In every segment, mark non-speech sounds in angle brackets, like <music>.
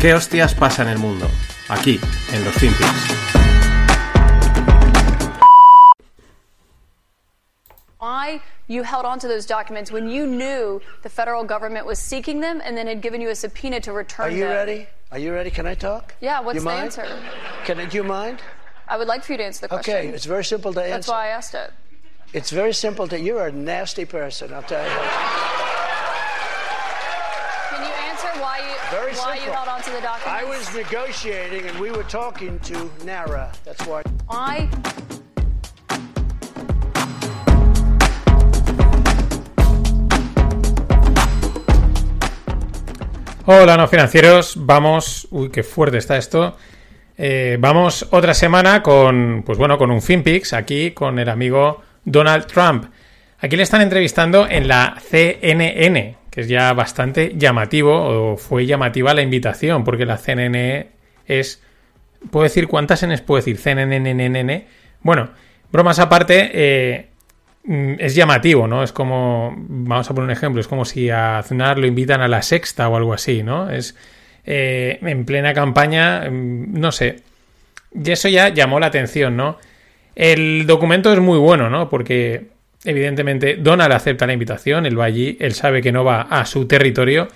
¿Qué hostias pasa en el mundo? Aquí, en los Finpics. Why you held on to those documents when you knew the federal government was seeking them and then had given you a subpoena to return them? Are you them? ready? Are you ready? Can I talk? Yeah, what's you the mind? answer? Can I, do you mind? I would like for you to answer the question. Okay, it's very simple to answer. That's why I asked it. It's very simple to. You're a nasty person. I'll tell you. Very why you simple. held on to the documents? I was negotiating, and we were talking to Nara. That's why. why Hola, no financieros. Vamos. Uy, qué fuerte está esto. Eh, vamos otra semana con, pues bueno, con un FinPix aquí con el amigo Donald Trump. Aquí le están entrevistando en la CNN, que es ya bastante llamativo, o fue llamativa la invitación, porque la CNN es. ¿Puedo decir cuántas Ns puedo decir? CNN. Bueno, bromas aparte, eh, mm, es llamativo, ¿no? Es como, vamos a poner un ejemplo, es como si a Aznar lo invitan a la sexta o algo así, ¿no? Es eh, en plena campaña, mm, no sé. Y eso ya llamó la atención, ¿no? El documento es muy bueno, ¿no? Porque evidentemente Donald acepta la invitación, él va allí, él sabe que no va a su territorio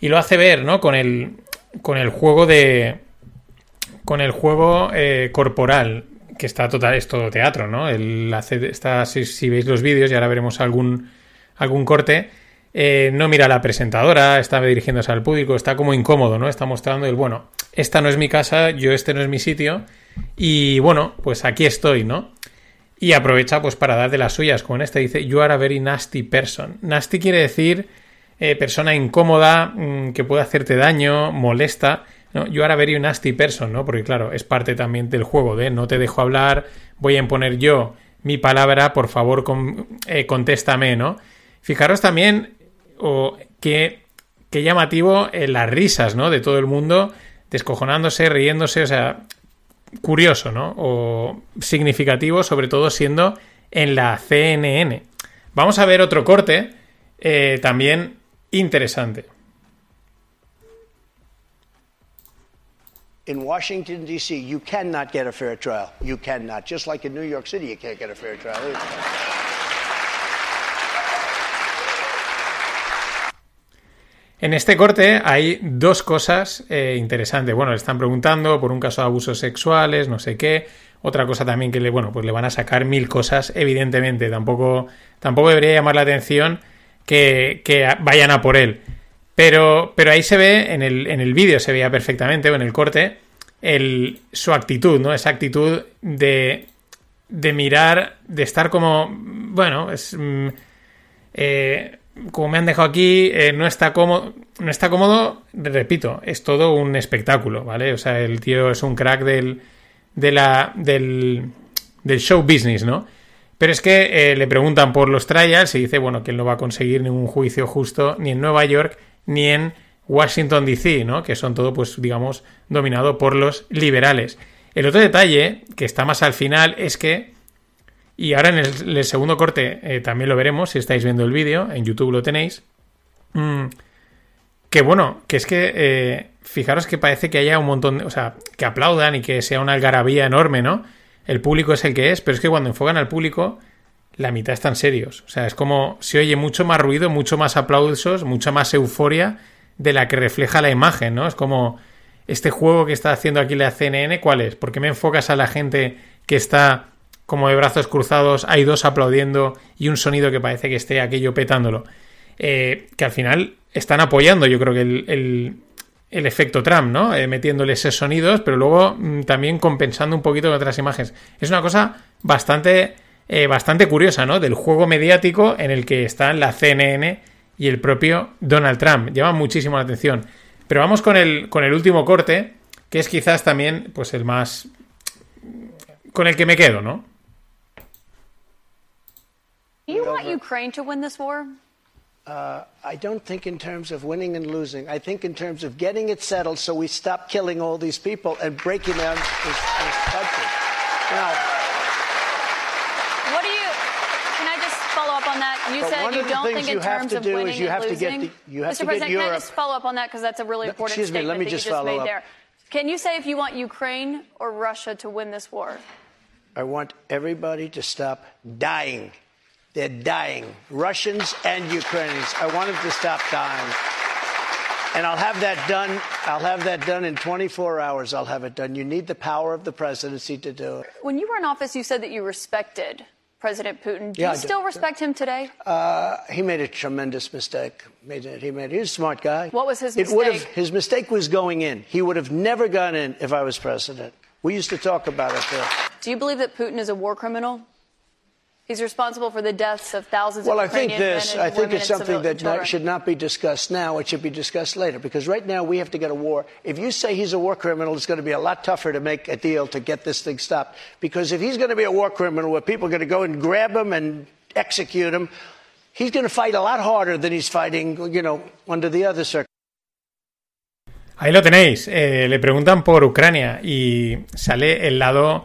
y lo hace ver, ¿no? Con el, con el juego de... Con el juego eh, corporal, que está total, es todo teatro, ¿no? Él hace, está, si, si veis los vídeos y ahora veremos algún, algún corte, eh, no mira a la presentadora, está dirigiéndose al público, está como incómodo, ¿no? Está mostrando el, bueno, esta no es mi casa, yo este no es mi sitio, y bueno, pues aquí estoy, ¿no? Y aprovecha pues para dar de las suyas, como en este dice, you are a very nasty person. Nasty quiere decir eh, persona incómoda, mm, que puede hacerte daño, molesta, ¿no? You are a very nasty person, ¿no? Porque claro, es parte también del juego de no te dejo hablar, voy a imponer yo mi palabra, por favor, con- eh, contéstame, ¿no? Fijaros también o que, que llamativo eh, las risas, ¿no? De todo el mundo descojonándose, riéndose, o sea, curioso, ¿no? O significativo, sobre todo siendo en la CNN. Vamos a ver otro corte eh, también interesante. In Washington, D.C., you cannot get a fair trial. You cannot. Just like in New York City, you can't get a fair trial. either. En este corte hay dos cosas eh, interesantes. Bueno, le están preguntando por un caso de abusos sexuales, no sé qué. Otra cosa también que le, bueno, pues le van a sacar mil cosas, evidentemente. Tampoco, tampoco debería llamar la atención que, que vayan a por él. Pero, pero ahí se ve, en el, en el vídeo se veía perfectamente, o en el corte, el, su actitud, ¿no? Esa actitud de, de mirar, de estar como, bueno, es... mm, eh, como me han dejado aquí, eh, no está cómodo, no está cómodo, repito, es todo un espectáculo, ¿vale? O sea, el tío es un crack del, de la, del, del show business, ¿no? Pero es que eh, le preguntan por los trials y dice, bueno, que él no va a conseguir ningún juicio justo ni en Nueva York ni en Washington DC, ¿no? Que son todo, pues, digamos, dominado por los liberales. El otro detalle, que está más al final, es que y ahora en el, segundo corte eh, también lo veremos, si estáis viendo el vídeo, en YouTube lo tenéis. Mm, que bueno, que es que eh, fijaros que parece que haya un montón, de, o sea, que aplaudan y que sea una algarabía enorme, ¿no? El público es el que es, pero es que cuando enfocan al público, la mitad están serios. O sea, es como se oye mucho más ruido, mucho más aplausos, mucha más euforia de la que refleja la imagen, ¿no? Es como este juego que está haciendo aquí la CNN, ¿cuál es? ¿Por qué me enfocas a la gente que está como de brazos cruzados, hay dos aplaudiendo y un sonido que parece que esté aquello petándolo? Eh, que al final están apoyando, yo creo que el, el, efecto Trump, ¿no? Eh, metiéndole esos sonidos, pero luego mm, también compensando un poquito con otras imágenes. Es una cosa bastante, eh, bastante curiosa, ¿no? Del juego mediático en el que están la CNN y el propio Donald Trump. Llama muchísimo la atención. Pero vamos con el, con el último corte, que es quizás también pues el más... con el que me quedo, ¿no? Do you want Ukraine to win this war? Uh, I don't think in terms of winning and losing. I think in terms of getting it settled so we stop killing all these people and breaking down this, this country. Now, What do you? Can I just follow up on that? you said you don't think you in have terms to of winning you and have to get losing. the- you have Mr. to get President, can I just follow up on that because that's a really No, important excuse me, statement let me that just you just made up. there. Can you say if you want Ukraine or Russia to win this war? I want everybody to stop dying. They're dying. Russians and Ukrainians. I want them to stop dying. And I'll have that done. I'll have that done in 24 hours. I'll have it done. You need the power of the presidency to do it. When you were in office, you said that you respected President Putin. Do Yeah, you still respect him today? Uh, he made a tremendous mistake. Made it. He made. He was a smart guy. What was his It would have. mistake? His mistake was going in. He would have never gone in if I was president. We used to talk about it. There. Do you believe that Putin is a war criminal? He's responsible for the deaths of thousands Well, of I think Ukrainian this. men I think it's something that not, should not be discussed now. It should be discussed later because right now we have to get a war. If you say he's a war criminal, it's going to be a lot tougher to make a deal to get this thing stopped. Because if he's going to be a war criminal, where people are going to go and grab him and execute him, he's going to fight a lot harder than he's fighting, you know, under the other circumstances. Ahí lo tenéis. Eh, le preguntan por Ucrania y sale el lado,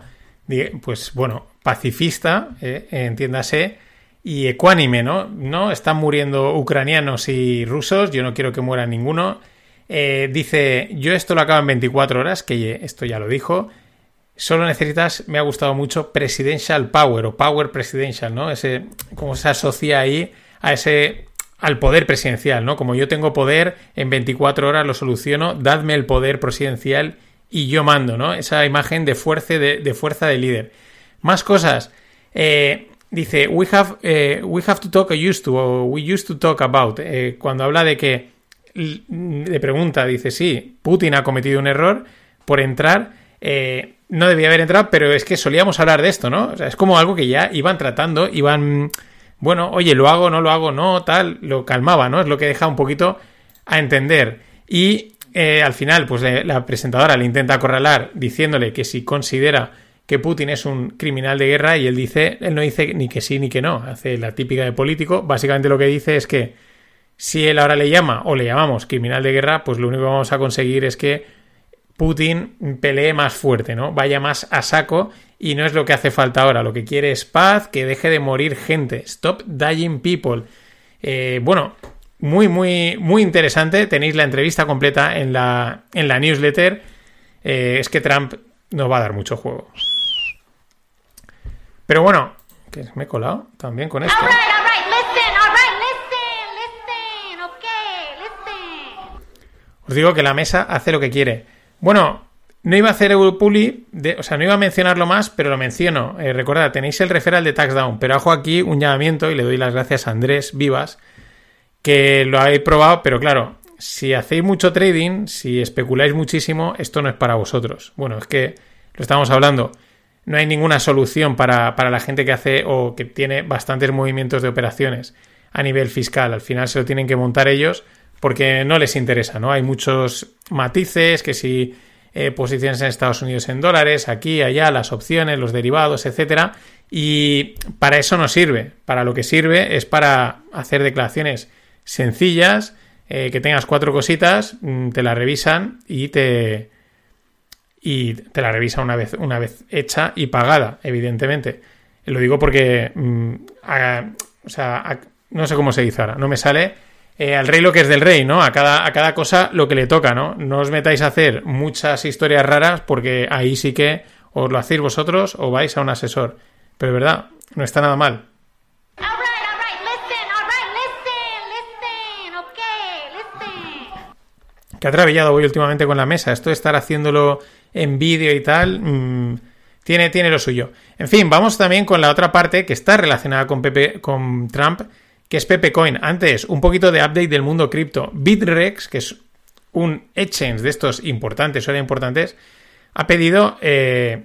pues bueno, pacifista, eh, entiéndase, y ecuánime, ¿no? No están muriendo ucranianos y rusos, yo no quiero que muera ninguno. Eh, dice, yo esto lo acabo en 24 horas, que esto ya lo dijo. Solo necesitas, me ha gustado mucho, presidential power o power presidential, ¿no? Ese, cómo se asocia ahí a ese, al poder presidencial, ¿no? Como yo tengo poder, en 24 horas lo soluciono, dadme el poder presidencial y yo mando, ¿no? Esa imagen de fuerza de, de fuerza de líder. Más cosas. Eh, dice, we have, eh, we have to talk used to, o we used to talk about. Eh, cuando habla de que, l- le pregunta, dice, sí, Putin ha cometido un error por entrar. no debía haber entrado, pero es que solíamos hablar de esto, ¿no? O sea, es como algo que ya iban tratando, iban, bueno, oye, lo hago, no lo hago, no, tal, lo calmaba, ¿no? Es lo que deja un poquito a entender. Y al final, pues la presentadora le intenta acorralar diciéndole que si considera que Putin es un criminal de guerra y él dice, él no dice ni que sí ni que no, hace la típica de político, básicamente lo que dice es que si él ahora le llama o le llamamos criminal de guerra, pues lo único que vamos a conseguir es que Putin pelee más fuerte, ¿no? Vaya más a saco y no es lo que hace falta ahora. Lo que quiere es paz, que deje de morir gente. Stop dying people. Eh, bueno, muy, muy, muy interesante. Tenéis la entrevista completa en la, en la newsletter. Eh, es que Trump nos va a dar mucho juego. Pero bueno, que me he colado también con esto. Os digo que la mesa hace lo que quiere. Bueno, no iba a hacer Europuli, o sea, no iba a mencionarlo más, pero lo menciono. Eh, recordad, tenéis el referral de Taxdown, pero hago aquí un llamamiento y le doy las gracias a Andrés Vivas, que lo habéis probado, pero claro, si hacéis mucho trading, si especuláis muchísimo, esto no es para vosotros. Bueno, es que lo estamos hablando. No hay ninguna solución para, para la gente que hace o que tiene bastantes movimientos de operaciones a nivel fiscal. Al final se lo tienen que montar ellos porque no les interesa, ¿no? Hay muchos matices, que si eh, posiciones en Estados Unidos en dólares, aquí, allá, las opciones, los derivados, etcétera. Y para eso no sirve. Para lo que sirve es para hacer declaraciones sencillas, eh, que tengas cuatro cositas, mm, te la revisan y te y te la revisa una vez una vez hecha y pagada, evidentemente. Lo digo porque mm, a- o sea, a- no sé cómo se dice ahora, no me sale eh, al rey lo que es del rey, ¿no? A cada, a cada cosa lo que le toca, ¿no? No os metáis a hacer muchas historias raras porque ahí sí que os lo hacéis vosotros o vais a un asesor. Pero de verdad, no está nada mal. Que atravellado voy últimamente con la mesa. Esto de estar haciéndolo en vídeo y tal, mm, tiene, tiene lo suyo. En fin, vamos también con la otra parte que está relacionada con, Pepe, con Trump, que es Pepe Coin. Antes, un poquito de update del mundo cripto. Bitrex, que es un exchange de estos importantes, o importantes, ha pedido eh,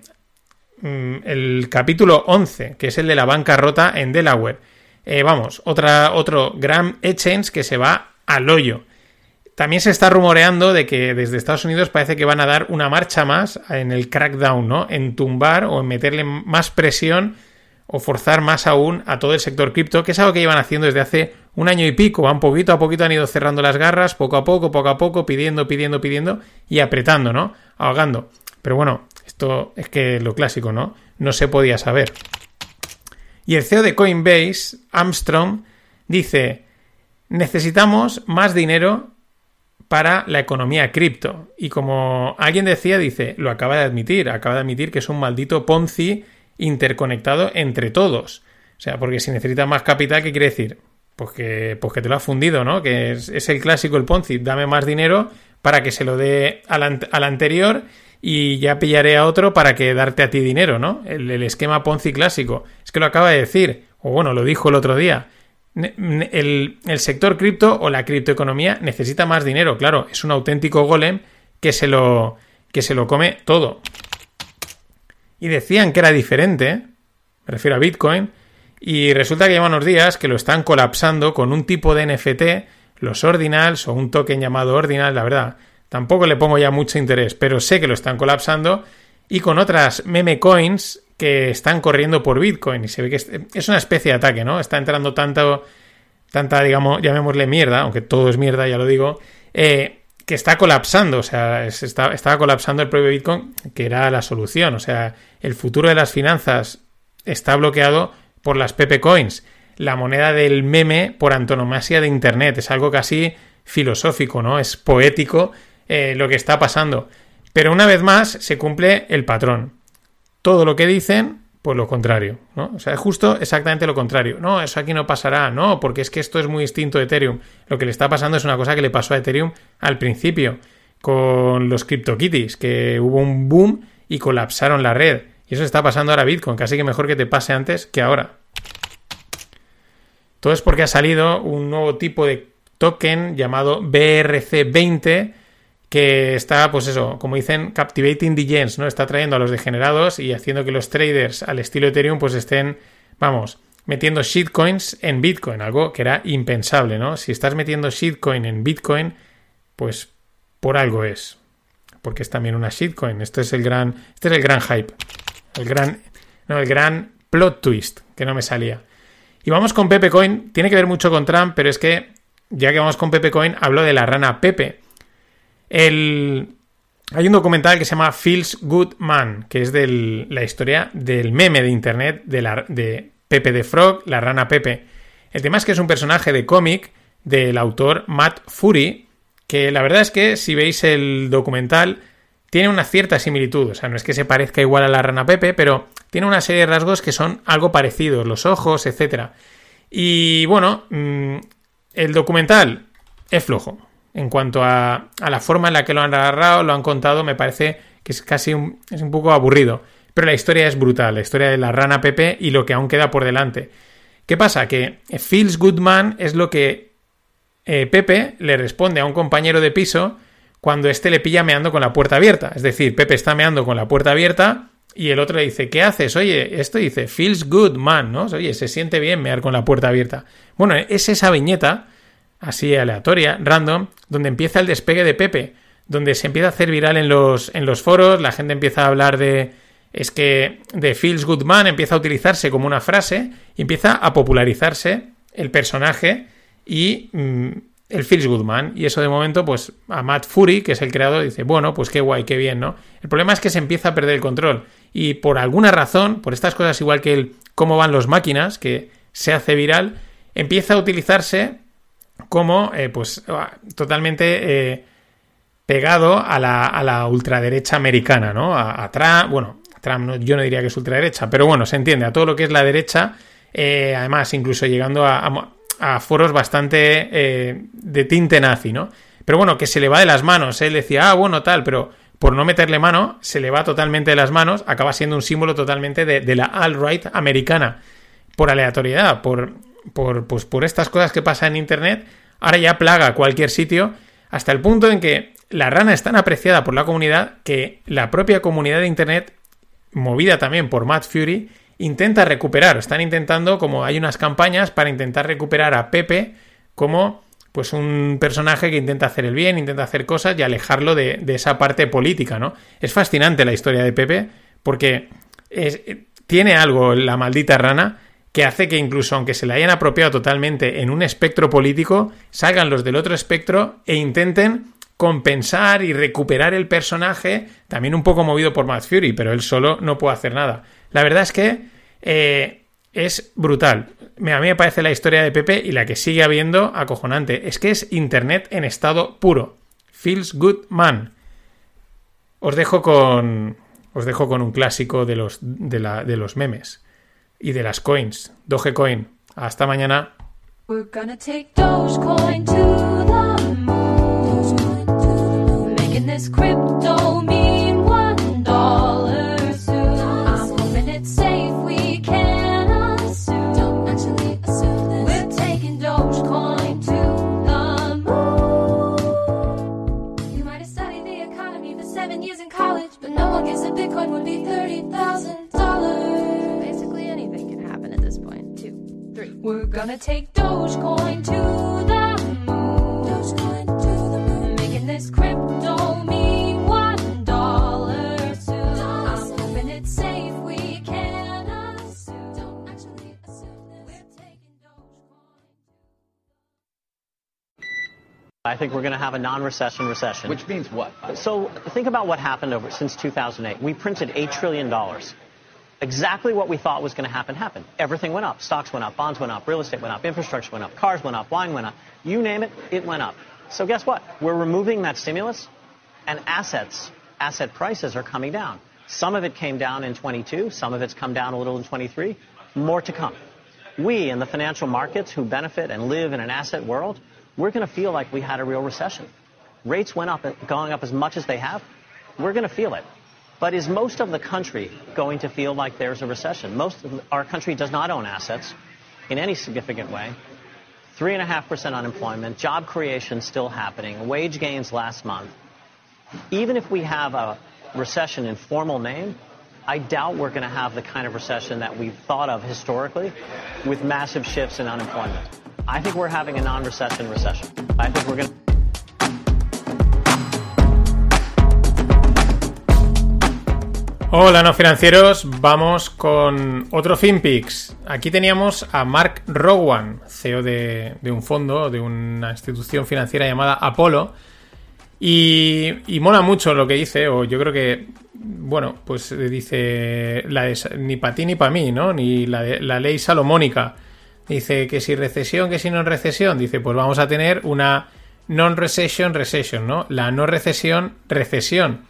mm, el capítulo 11, que es el de la bancarrota en Delaware. Eh, vamos, otra, otro gran exchange que se va al hoyo. También se está rumoreando de que desde Estados Unidos parece que van a dar una marcha más en el crackdown, ¿no? En tumbar o en meterle más presión o forzar más aún a todo el sector cripto, que es algo que llevan haciendo desde hace un año y pico. Van poquito a poquito, han ido cerrando las garras, poco a poco, poco a poco, pidiendo, pidiendo, pidiendo y apretando, ¿no? Ahogando. Pero bueno, esto es que lo clásico, ¿no? No se podía saber. Y el CEO de Coinbase, Armstrong, dice, necesitamos más dinero para la economía cripto. Y como alguien decía, dice, lo acaba de admitir, acaba de admitir que es un maldito Ponzi interconectado entre todos. O sea, porque si necesitas más capital, ¿qué quiere decir? Pues que, pues que te lo ha fundido, ¿no? Que es, es el clásico, el Ponzi, dame más dinero para que se lo dé al, al anterior y ya pillaré a otro para que darte a ti dinero, ¿no? El, el esquema Ponzi clásico. Es que lo acaba de decir, o bueno, lo dijo el otro día. El, el sector cripto o la criptoeconomía necesita más dinero, claro, es un auténtico golem que se lo, que se lo come todo. Y decían que era diferente, me refiero a Bitcoin, y resulta que lleva unos días que lo están colapsando con un tipo de NFT, los ordinals o un token llamado ordinal, la verdad. Tampoco le pongo ya mucho interés, pero sé que lo están colapsando y con otras meme coins que están corriendo por Bitcoin y se ve que es, una especie de ataque, ¿no? Está entrando tanto, tanta, digamos, llamémosle mierda, aunque todo es mierda, ya lo digo, eh, que está colapsando, o sea, estaba colapsando el propio Bitcoin, que era la solución, o sea, el futuro de las finanzas está bloqueado por las Pepe Coins, la moneda del meme por antonomasia de Internet, es algo casi filosófico, ¿no? Es poético eh, lo que está pasando. Pero una vez más se cumple el patrón. Todo lo que dicen, pues lo contrario, ¿no? O sea, es justo exactamente lo contrario. No, eso aquí no pasará, no, porque es que esto es muy distinto de Ethereum. Lo que le está pasando es una cosa que le pasó a Ethereum al principio, con los CryptoKitties, que hubo un boom y colapsaron la red. Y eso está pasando ahora a Bitcoin, casi que mejor que te pase antes que ahora. Todo es porque ha salido un nuevo tipo de token llamado BRC20 que está, pues eso, como dicen, captivating the gens, ¿no? Está trayendo a los degenerados y haciendo que los traders al estilo Ethereum pues estén, vamos, metiendo shitcoins en Bitcoin, algo que era impensable, ¿no? Si estás metiendo shitcoin en Bitcoin, pues por algo es. Porque es también una shitcoin. Este es el gran, este es el gran hype. El gran, no, el gran plot twist, que no me salía. Y vamos con Pepe Coin. Tiene que ver mucho con Trump, pero es que, ya que vamos con Pepe Coin, hablo de la rana Pepe. Hay un documental que se llama Feels Good Man, que es de la historia del meme de internet de, de Pepe de Frog, la rana Pepe. El tema es que es un personaje de cómic del autor Matt Fury, que la verdad es que si veis el documental tiene una cierta similitud, o sea, no es que se parezca igual a la rana Pepe, pero tiene una serie de rasgos que son algo parecidos, los ojos, etc. Y bueno, mmm, el documental es flojo. En cuanto a, la forma en la que lo han agarrado, lo han contado, me parece que es casi un, es un poco aburrido. Pero la historia es brutal, la historia de la rana Pepe y lo que aún queda por delante. ¿Qué pasa? Que Feels Good Man es lo que eh, Pepe le responde a un compañero de piso cuando éste le pilla meando con la puerta abierta. Es decir, Pepe está meando con la puerta abierta y el otro le dice, ¿qué haces? Oye, esto dice, feels good, man, ¿no? Oye, se siente bien mear con la puerta abierta. Bueno, es esa viñeta, así aleatoria, random, donde empieza el despegue de Pepe, donde se empieza a hacer viral en los, en los foros, la gente empieza a hablar de... Es que de feels good man empieza a utilizarse como una frase y empieza a popularizarse el personaje y mmm, el Feels Good Man. Y eso de momento, pues a Matt Fury, que es el creador, dice, bueno, pues qué guay, qué bien, ¿no? El problema es que se empieza a perder el control. Y por alguna razón, por estas cosas igual que el cómo van los máquinas, que se hace viral, empieza a utilizarse como, eh, pues, totalmente eh, pegado a la, a la, ultraderecha americana, ¿no? A, Trump, bueno, Trump no, yo no diría que es ultraderecha, pero bueno, se entiende, a todo lo que es la derecha, eh, además, incluso llegando a, a foros bastante de tinte nazi, ¿no? Pero bueno, que se le va de las manos. Él decía, ah, bueno, tal, pero por no meterle mano, se le va totalmente de las manos, acaba siendo un símbolo totalmente de, de la alt-right americana. Por aleatoriedad, por, por, pues por estas cosas que pasan en Internet, ahora ya plaga cualquier sitio, hasta el punto en que la rana es tan apreciada por la comunidad que la propia comunidad de Internet, movida también por Matt Fury, intenta recuperar, están intentando, como hay unas campañas para intentar recuperar a Pepe como pues un personaje que intenta hacer el bien, intenta hacer cosas y alejarlo de, de esa parte política, ¿no? Es fascinante la historia de Pepe porque tiene algo la maldita rana que hace que incluso aunque se le hayan apropiado totalmente en un espectro político, salgan los del otro espectro e intenten compensar y recuperar el personaje, también un poco movido por Matt Fury, pero él solo no puede hacer nada. La verdad es que eh, es brutal. A mí me parece la historia de Pepe y la que sigue habiendo acojonante. Es que es Internet en estado puro. Feels good man. Os dejo con. Os dejo con un clásico de los, de, la- de los memes. Y de las coins. Dogecoin. Hasta mañana. We're gonna take Dogecoin to I think we're going to have a non-recession recession. Which means what? So think about what happened over since 2008. We printed $8 trillion. Exactly what we thought was going to happen happened. Everything went up. Stocks went up, bonds went up, real estate went up, infrastructure went up, cars went up, wine went up. You name it, it went up. So guess what? We're removing that stimulus and assets, asset prices are coming down. Some of it came down in 22, some of it's come down a little in 23, more to come. We in the financial markets who benefit and live in an asset world, we're going to feel like we had a real recession. Rates went up, going up as much as they have. We're going to feel it. But is most of the country going to feel like there's a recession? Most of our country does not own assets in any significant way. 3.5% unemployment, job creation still happening, wage gains last month. Even if we have a recession in formal name, I doubt we're going to have the kind of recession that we've thought of historically with massive shifts in unemployment. I think we're having a non-recession recession. I think we're going Hola, no financieros. Vamos con otro FinPix. Aquí teníamos a Mark Rowan, CEO de, un fondo, de una institución financiera llamada Apollo. Y, mola mucho lo que dice, o yo creo que, bueno, pues dice ni para ti ni para mí, ¿no? Ni la ley salomónica. Dice que si recesión, que si no recesión. Dice, pues vamos a tener una non-recession recession, ¿no? La no recesión, recesión.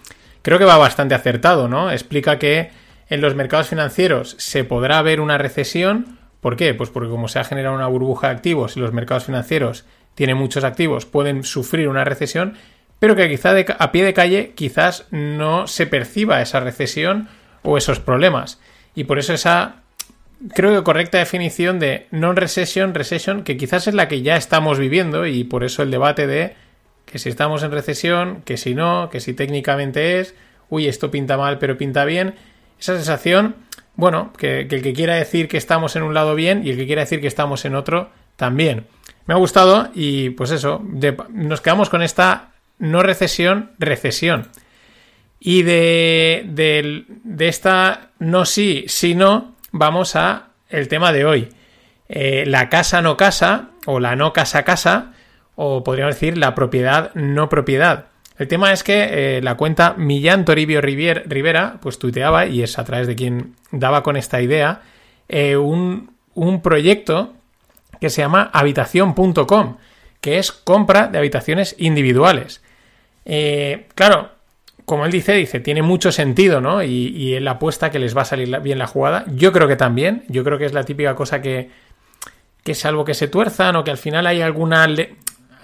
Creo que va bastante acertado, ¿no? Explica que en los mercados financieros se podrá ver una recesión. ¿Por qué? Pues porque como se ha generado una burbuja de activos y los mercados financieros tienen muchos activos, pueden sufrir una recesión, pero que quizá a pie de calle quizás no se perciba esa recesión o esos problemas. Y por eso esa creo que correcta definición de non-recession, recession, que quizás es la que ya estamos viviendo y por eso el debate de que si estamos en recesión, que si no, que si técnicamente es, uy, esto pinta mal pero pinta bien, esa sensación, bueno, que, el que quiera decir que estamos en un lado bien y el que quiera decir que estamos en otro también. Me ha gustado y pues eso, de- nos quedamos con esta no recesión, recesión. Y de, del- de esta no sí, sí no, vamos a el tema de hoy. Eh, la casa no casa, o la no casa casa, o podríamos decir la propiedad no propiedad. El tema es que eh, la cuenta Millán Toribio Rivera, pues tuiteaba, y es a través de quien daba con esta idea, eh, un, un proyecto que se llama habitación.com, que es compra de habitaciones individuales. Claro, como él dice, dice, tiene mucho sentido, ¿no? Y, y él apuesta que les va a salir bien la jugada. Yo creo que también. Yo creo que es la típica cosa que, que salvo que se tuerzan o que al final hay alguna,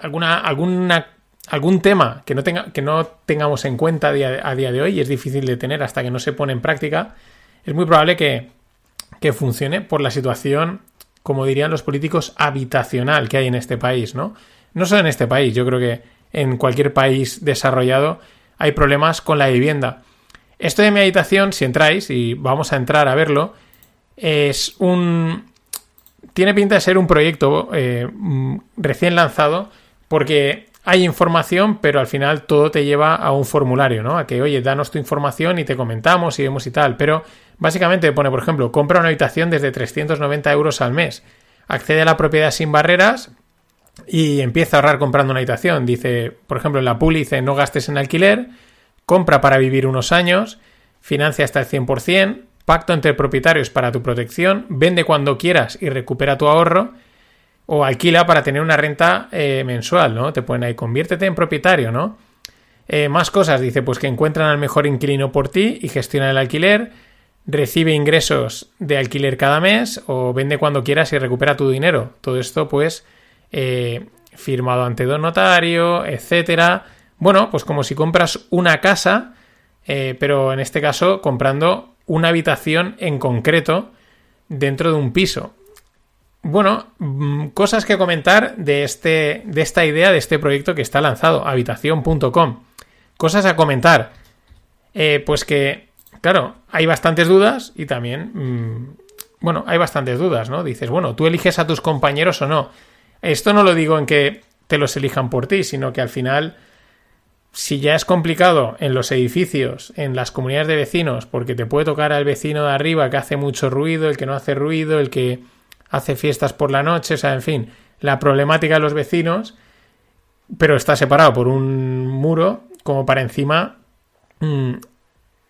alguna, alguna algún tema que no, tenga, que no tengamos en cuenta a día, a día de hoy y es difícil de tener hasta que no se pone en práctica, es muy probable que, que funcione por la situación, como dirían los políticos, habitacional que hay en este país, ¿no? No solo en este país, yo creo que en cualquier país desarrollado hay problemas con la vivienda. Esto de mi habitación, si entráis, y vamos a entrar a verlo, es un... Tiene pinta de ser un proyecto eh, mm, recién lanzado porque hay información, pero al final todo te lleva a un formulario, ¿no? A que, oye, danos tu información y te comentamos y vemos y tal. Pero básicamente pone, por ejemplo, compra una habitación desde 390 euros al mes. Accede a la propiedad sin barreras y empieza a ahorrar comprando una habitación. Dice, por ejemplo, en la PUL dice no gastes en alquiler, compra para vivir unos años, financia hasta el 100%, pacto entre propietarios para tu protección, vende cuando quieras y recupera tu ahorro, o alquila para tener una renta eh, mensual, ¿no? Te ponen ahí, conviértete en propietario, ¿no? Eh, más cosas, dice, pues que encuentran al mejor inquilino por ti y gestiona el alquiler, recibe ingresos de alquiler cada mes o vende cuando quieras y recupera tu dinero. Todo esto, pues, eh, firmado ante don notario, etcétera. Bueno, pues como si compras una casa, eh, pero en este caso comprando una habitación en concreto dentro de un piso. Bueno, mm, cosas que comentar de, este, de esta idea, de este proyecto que está lanzado, habitación.com. Cosas a comentar. Eh, pues que, claro, hay bastantes dudas y también, mm, bueno, hay bastantes dudas, ¿no? Dices, bueno, tú eliges a tus compañeros o no. Esto no lo digo en que te los elijan por ti, sino que al final, si ya es complicado en los edificios, en las comunidades de vecinos, porque te puede tocar al vecino de arriba que hace mucho ruido, el que no hace ruido, el que hace fiestas por la noche, o sea, en fin, la problemática de los vecinos, pero está separado por un muro, como para encima mm,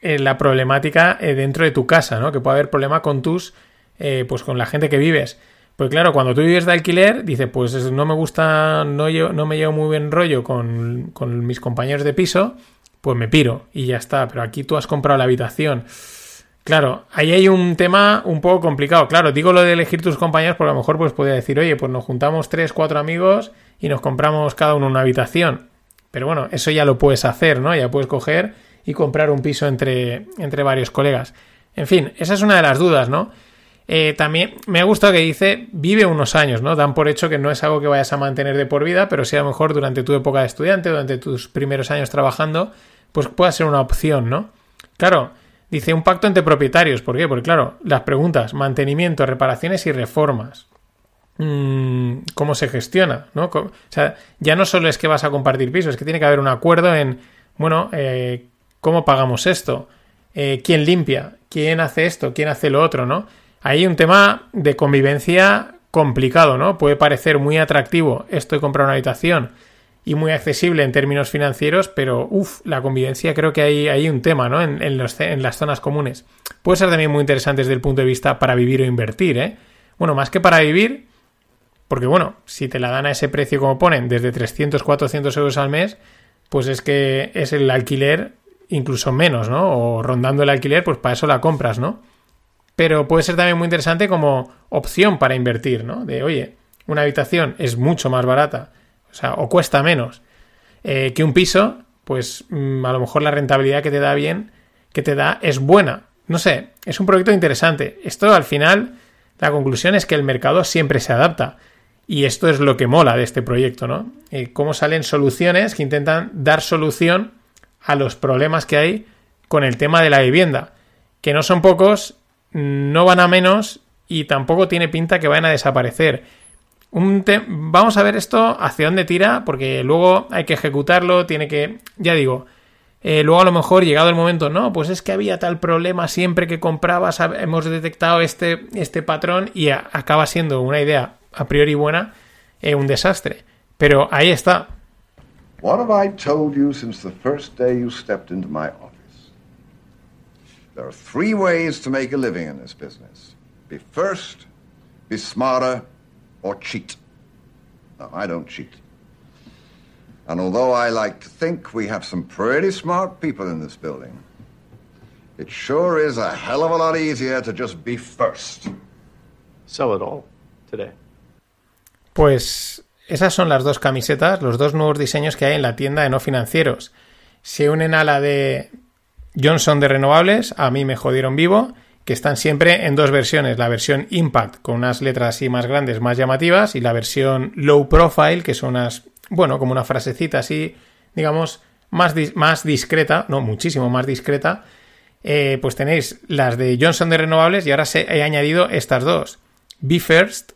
eh, la problemática eh, dentro de tu casa, ¿no? Que puede haber problema con tus, eh, pues con la gente que vives. Pues claro, cuando tú vives de alquiler, dice, pues no me gusta, no, yo, no me llevo muy bien rollo con, con mis compañeros de piso, pues me piro y ya está. Pero aquí tú has comprado la habitación. Claro, ahí hay un tema un poco complicado. Claro, digo lo de elegir tus compañeros porque a lo mejor pues podría decir, oye, pues nos juntamos tres, cuatro amigos y nos compramos cada uno una habitación. Pero bueno, eso ya lo puedes hacer, ¿no? Ya puedes coger y comprar un piso entre, entre varios colegas. En fin, esa es una de las dudas, ¿no? Eh, también me ha gustado que dice vive unos años, ¿no? Dan por hecho que no es algo que vayas a mantener de por vida, pero lo mejor durante tu época de estudiante, durante tus primeros años trabajando, pues pueda ser una opción, ¿no? Claro, dice un pacto entre propietarios. ¿Por qué? Porque claro, las preguntas, mantenimiento, reparaciones y reformas. Mm, ¿Cómo se gestiona? ¿no? O sea, ya no solo es que vas a compartir piso, es que tiene que haber un acuerdo en, bueno, eh, ¿cómo pagamos esto? Eh, ¿Quién limpia? ¿Quién hace esto? ¿Quién hace lo otro? ¿no? Hay un tema de convivencia complicado, ¿no? Puede parecer muy atractivo esto de comprar una habitación y muy accesible en términos financieros, pero uff, la convivencia creo que hay, hay un tema, ¿no? En, en los- en las zonas comunes. Puede ser también muy interesante desde el punto de vista para vivir o invertir, ¿eh? Bueno, más que para vivir, porque bueno, si te la dan a ese precio como ponen, desde 300, 400 euros al mes, pues es que es el alquiler incluso menos, ¿no? O rondando el alquiler, pues para eso la compras, ¿no? Pero puede ser también muy interesante como opción para invertir, ¿no? De, oye, una habitación es mucho más barata, o sea, o cuesta menos eh, que un piso, pues mm, a lo mejor la rentabilidad que te da bien, que te da, es buena. No sé, es un proyecto interesante. Esto al final, la conclusión es que el mercado siempre se adapta. Y esto es lo que mola de este proyecto, ¿no? Eh, cómo salen soluciones que intentan dar solución a los problemas que hay con el tema de la vivienda. Que no son pocos, no van a menos y tampoco tiene pinta que vayan a desaparecer. Vamos a ver esto hacia dónde tira, porque luego hay que ejecutarlo, tiene que, ya digo, eh, luego a lo mejor llegado el momento, no, pues es que había tal problema siempre que comprabas, hemos detectado este, este patrón y acaba siendo una idea a priori buena, eh, un desastre. Pero ahí está. There are three ways to make a living in this business be first, be smarter, or cheat. No, I don't cheat. And although I like to think we have some pretty smart people in this building, it sure is a hell of a lot easier to just be first. Sell it all today. Pues esas son las dos camisetas, los dos nuevos diseños que hay en la tienda de no financieros. Se unen a la de Johnson de renovables, a mí me jodieron vivo, que están siempre en dos versiones, la versión Impact con unas letras así más grandes, más llamativas, y la versión Low Profile, que son unas, bueno, como una frasecita así, digamos, más, más discreta, no, muchísimo más discreta, eh, pues tenéis las de Johnson de renovables y ahora se, he añadido estas dos. Be First,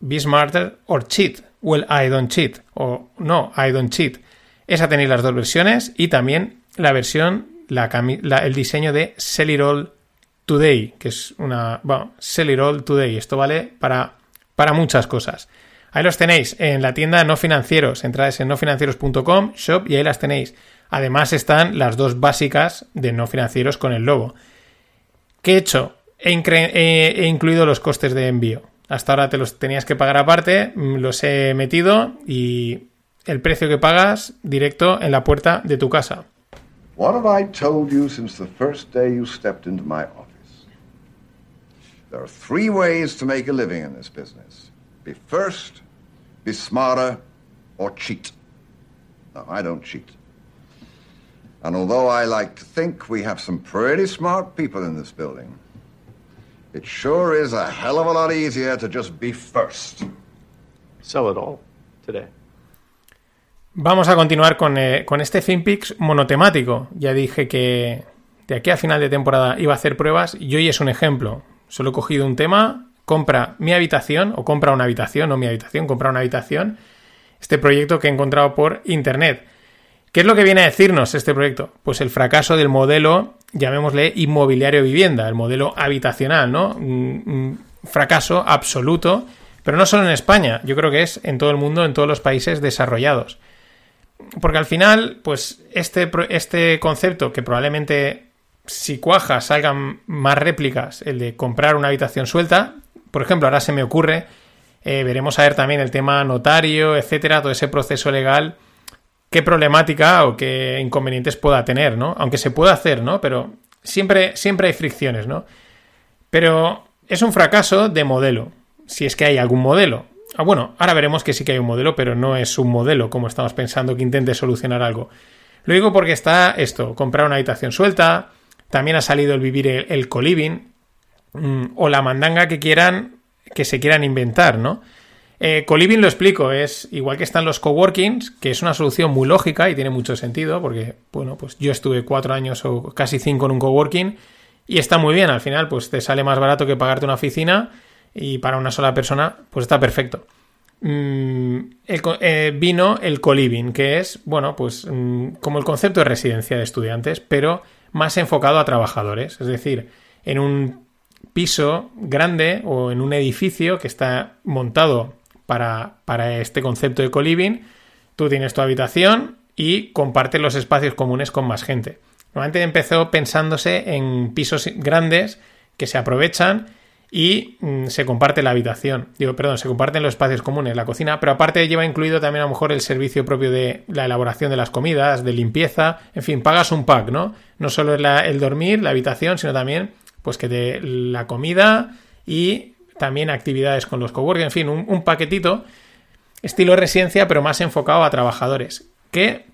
Be Smarter or Cheat. Well, I don't cheat. O no, I don't cheat. Esa tenéis las dos versiones y también la versión, la el diseño de Sell It All Today, que es una... Bueno, Sell It All Today. Esto vale para, para muchas cosas. Ahí los tenéis en la tienda No Financieros. Entradas en nofinancieros.com, shop y ahí las tenéis. Además están las dos básicas de No Financieros con el logo. ¿Qué he hecho? He incluido los costes de envío. Hasta ahora te los tenías que pagar aparte, mm, los he metido y el precio que pagas directo en la puerta de tu casa. What have I told you since the first day you stepped into my office? There are three ways to make a living in this business be first, be smarter, or cheat. Now, I don't cheat. And although I like to think we have some pretty smart people in this building, it sure is a hell of a lot easier to just be first. Sell it all today. Vamos a continuar con, eh, con este FinPix monotemático. Ya dije que de aquí a final de temporada iba a hacer pruebas y hoy es un ejemplo. Solo he cogido un tema, compra mi habitación o compra una habitación, no mi habitación, compra una habitación. Este proyecto que he encontrado por internet. ¿Qué es lo que viene a decirnos este proyecto? Pues el fracaso del modelo, llamémosle inmobiliario vivienda, el modelo habitacional, ¿no? Un, un fracaso absoluto, pero no solo en España, yo creo que es en todo el mundo, en todos los países desarrollados. Porque al final, pues este, este concepto que probablemente si cuaja salgan más réplicas, el de comprar una habitación suelta, por ejemplo, ahora se me ocurre, eh, veremos a ver también el tema notario, etcétera, todo ese proceso legal, qué problemática o qué inconvenientes pueda tener, ¿no? Aunque se pueda hacer, ¿no? Pero siempre, siempre hay fricciones, ¿no? Pero es un fracaso de modelo, si es que hay algún modelo. Ah, bueno, ahora veremos que sí que hay un modelo, pero no es un modelo como estamos pensando que intente solucionar algo. Lo digo porque está esto, comprar una habitación suelta, también ha salido el vivir el, el coliving, mm, o la mandanga que quieran, que se quieran inventar, ¿no? Eh, coliving lo explico, es igual que están los coworkings, que es una solución muy lógica y tiene mucho sentido, porque, bueno, pues yo estuve cuatro años o casi cinco en un coworking y está muy bien, al final, pues te sale más barato que pagarte una oficina y para una sola persona, pues está perfecto. Mm, el eh, vino el coliving, que es, bueno, pues mm, como el concepto de residencia de estudiantes, pero más enfocado a trabajadores, es decir, en un piso grande o en un edificio que está montado para, para este concepto de coliving, tú tienes tu habitación y compartes los espacios comunes con más gente. Normalmente empezó pensándose en pisos grandes que se aprovechan y mm, se comparte la habitación. Digo, perdón, se comparten los espacios comunes, la cocina, pero aparte lleva incluido también a lo mejor el servicio propio de la elaboración de las comidas, de limpieza, en fin, pagas un pack, ¿no? No solo el dormir, la habitación, sino también pues que te, la comida y también actividades con los coworking, en fin, un, un paquetito estilo residencia, pero más enfocado a trabajadores, que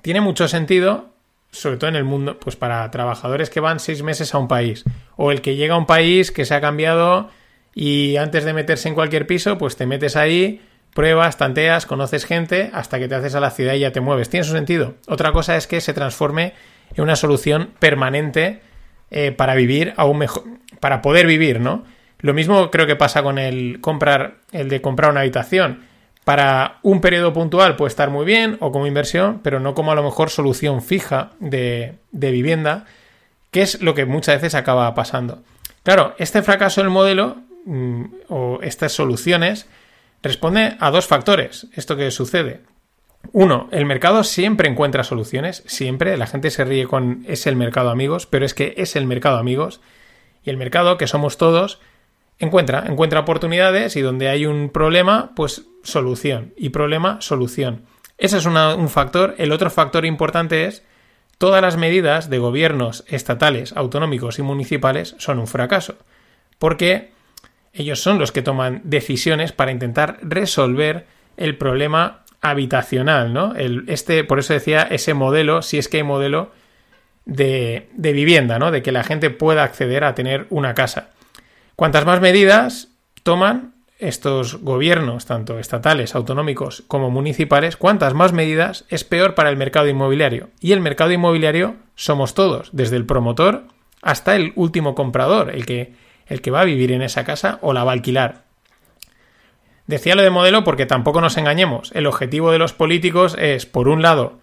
tiene mucho sentido, sobre todo en el mundo, pues para trabajadores que van seis meses a un país, o el que llega a un país que se ha cambiado y antes de meterse en cualquier piso, pues te metes ahí, pruebas, tanteas, conoces gente, hasta que te haces a la ciudad y ya te mueves. Tiene su sentido. Otra cosa es que se transforme en una solución permanente eh, para vivir aún mejor, para poder vivir, ¿no? Lo mismo creo que pasa con el comprar, el de comprar una habitación. Para un periodo puntual puede estar muy bien o como inversión, pero no como a lo mejor solución fija de, vivienda, que es lo que muchas veces acaba pasando. Claro, este fracaso del modelo mm, o estas soluciones responde a dos factores. Esto que sucede. Uno, el mercado siempre encuentra soluciones, siempre. La gente se ríe con es el mercado amigos, pero es que es el mercado amigos. Y el mercado, que somos todos, encuentra, encuentra oportunidades y donde hay un problema, pues solución. Y problema, solución. Ese es un factor. El otro factor importante es todas las medidas de gobiernos estatales, autonómicos y municipales son un fracaso. Porque ellos son los que toman decisiones para intentar resolver el problema habitacional, ¿no? El, este, por eso decía ese modelo, si es que hay modelo de, de vivienda, ¿no? De que la gente pueda acceder a tener una casa. Cuantas más medidas toman estos gobiernos, tanto estatales, autonómicos como municipales, cuantas más medidas es peor para el mercado inmobiliario. Y el mercado inmobiliario somos todos, desde el promotor hasta el último comprador, el que, el que va a vivir en esa casa o la va a alquilar. Decía lo de modelo porque tampoco nos engañemos. El objetivo de los políticos es, por un lado,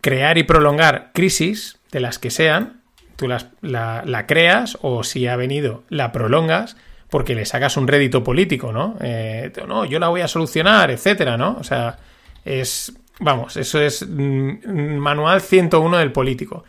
crear y prolongar crisis, de las que sean, tú las, la, la creas o si ha venido, la prolongas porque le sacas un rédito político, ¿no? Eh, no, yo la voy a solucionar, etcétera, ¿no? O sea, es, vamos, eso es mm, manual 101 del político.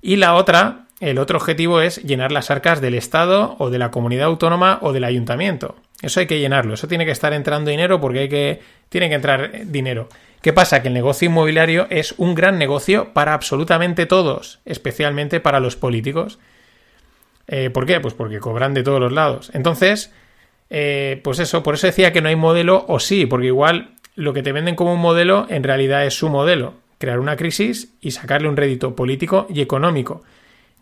Y la otra el otro objetivo es llenar las arcas del Estado o de la comunidad autónoma o del ayuntamiento. Eso hay que llenarlo, eso tiene que estar entrando dinero porque hay que, tiene que entrar dinero. ¿Qué pasa? Que el negocio inmobiliario es un gran negocio para absolutamente todos, especialmente para los políticos. Eh, ¿Por qué? Pues porque cobran de todos los lados. Entonces, eh, pues eso, por eso decía que no hay modelo o sí, porque igual lo que te venden como un modelo en realidad es su modelo, crear una crisis y sacarle un rédito político y económico.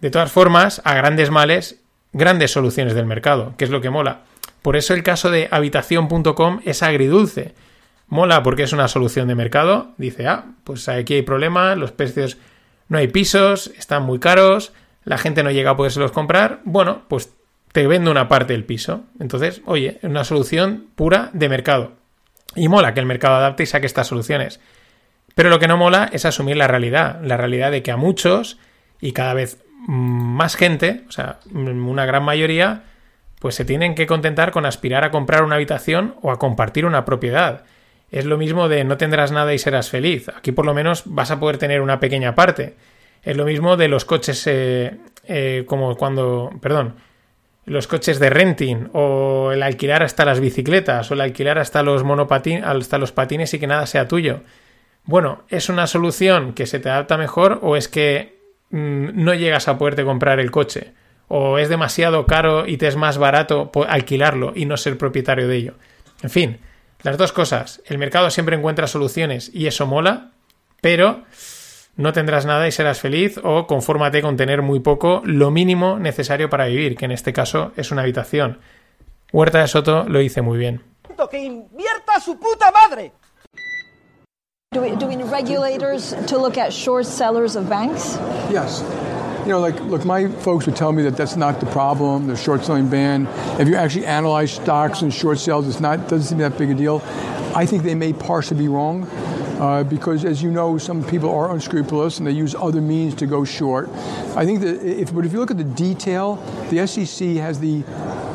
De todas formas, a grandes males, grandes soluciones del mercado, que es lo que mola. Por eso el caso de habitación.com es agridulce. Mola porque es una solución de mercado. Dice, ah, pues aquí hay problema, los precios no hay pisos, están muy caros, la gente no llega a podérselos comprar. Bueno, pues te vendo una parte del piso. Entonces, oye, es una solución pura de mercado. Y mola que el mercado adapte y saque estas soluciones. Pero lo que no mola es asumir la realidad, la realidad de que a muchos y cada vez más gente, o sea, una gran mayoría, pues se tienen que contentar con aspirar a comprar una habitación o a compartir una propiedad. Es lo mismo de no tendrás nada y serás feliz. Aquí por lo menos vas a poder tener una pequeña parte. Es lo mismo de los coches eh, eh, como cuando, perdón, los coches de renting o el alquilar hasta las bicicletas o el alquilar hasta los hasta los patines y que nada sea tuyo. Bueno, ¿es una solución que se te adapta mejor o es que mm, no llegas a poderte comprar el coche? ¿O es demasiado caro y te es más barato alquilarlo y no ser propietario de ello? En fin, las dos cosas. El mercado siempre encuentra soluciones y eso mola, pero no tendrás nada y serás feliz o confórmate con tener muy poco, lo mínimo necesario para vivir, que en este caso es una habitación. Huerta de Soto lo dice muy bien. que invierta su puta madre. Do we, do we need regulators to look at short sellers of banks? Yes. You know, like, look, my folks would tell me that that's not the problem, the short selling ban. If you actually analyze stocks and short sales, it's not, doesn't seem that big a deal. I think they may partially be wrong. Uh, because, as you know, some people are unscrupulous and they use other means to go short. I think that if, but if you look at the detail, the SEC has the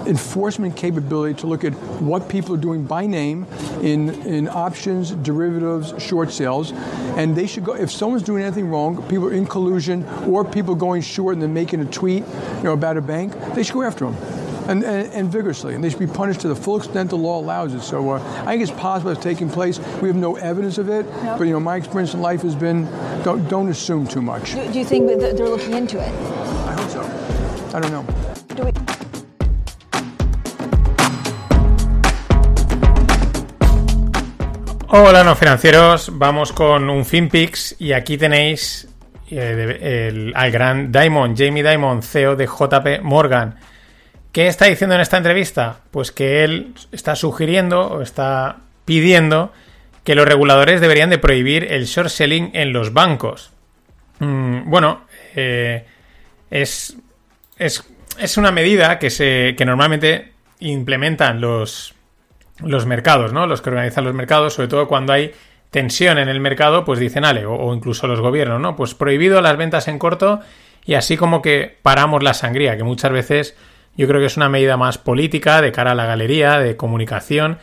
enforcement capability to look at what people are doing by name in, in options, derivatives, short sales, and they should go. If someone's doing anything wrong, people are in collusion, or people going short and then making a tweet, you know, about a bank, they should go after them. And, and, and vigorously, and they should be punished to the full extent the law allows it. So uh, I think it's possible it's taking place. We have no evidence of it, Yeah. but you know, my experience in life has been don't, don't assume too much. Do, do you think that they're looking into it? I hope so. I don't know. Do we, Hola, no financieros. Vamos con un FinPix y aquí tenéis eh, el- al gran Diamond, Jamie Diamond, CEO de JP Morgan. ¿Qué está diciendo en esta entrevista? Pues que él está sugiriendo o está pidiendo que los reguladores deberían de prohibir el short selling en los bancos. Mm, bueno, eh, es, es, es una medida que, se, que normalmente implementan los, los mercados, ¿no? Los que organizan los mercados, sobre todo cuando hay tensión en el mercado, pues dicen, ale, o, o incluso los gobiernos, ¿no? Pues prohibido las ventas en corto y así como que paramos la sangría, que muchas veces yo creo que es una medida más política, de cara a la galería, de comunicación,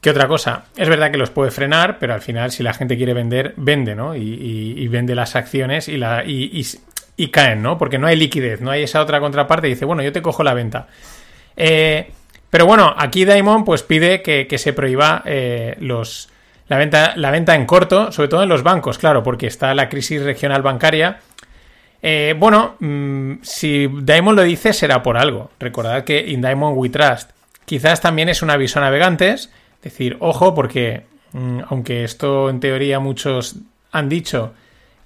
que otra cosa. Es verdad que los puede frenar, pero al final si la gente quiere vender, vende, ¿no? Y, vende las acciones y, caen, ¿no? Porque no hay liquidez, no hay esa otra contraparte y dice, bueno, yo te cojo la venta. Eh, pero bueno, aquí Diamond pues pide que, se prohíba eh, la, venta, la venta en corto, sobre todo en los bancos, claro, porque está la crisis regional bancaria. Eh, bueno, mm, si Diamond lo dice será por algo. Recordad que In Diamond We Trust quizás también es un aviso a navegantes, decir, ojo, porque mm, aunque esto en teoría muchos han dicho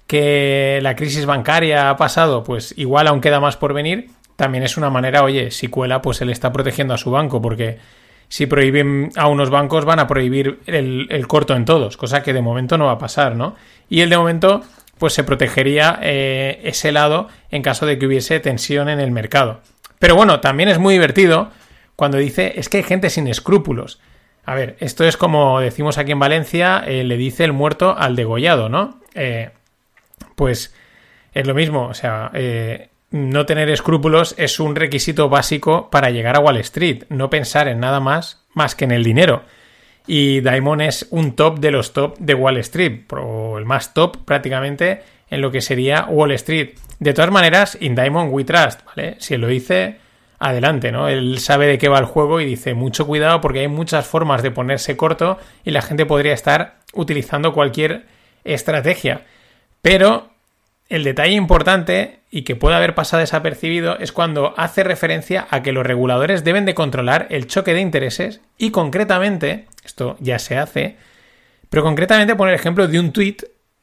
que la crisis bancaria ha pasado, pues igual aún queda más por venir, también es una manera, oye, si cuela, pues él está protegiendo a su banco, porque si prohíben a unos bancos van a prohibir el, el corto en todos, cosa que de momento no va a pasar, ¿no? Y él de momento, pues se protegería eh, ese lado en caso de que hubiese tensión en el mercado. Pero bueno, también es muy divertido cuando dice, es que hay gente sin escrúpulos. A ver, esto es como decimos aquí en Valencia, eh, le dice el muerto al degollado, ¿no? Eh, pues es lo mismo, o sea, no tener escrúpulos es un requisito básico para llegar a Wall Street, no pensar en nada más más que en el dinero. Y Diamond es un top de los top de Wall Street, o el más top prácticamente en lo que sería Wall Street. De todas maneras, in Diamond we trust, ¿vale? Si él lo dice, adelante, ¿no? Él sabe de qué va el juego y dice mucho cuidado porque hay muchas formas de ponerse corto y la gente podría estar utilizando cualquier estrategia. Pero el detalle importante y que puede haber pasado desapercibido es cuando hace referencia a que los reguladores deben de controlar el choque de intereses y concretamente, esto ya se hace, pero concretamente poner ejemplo de un tweet,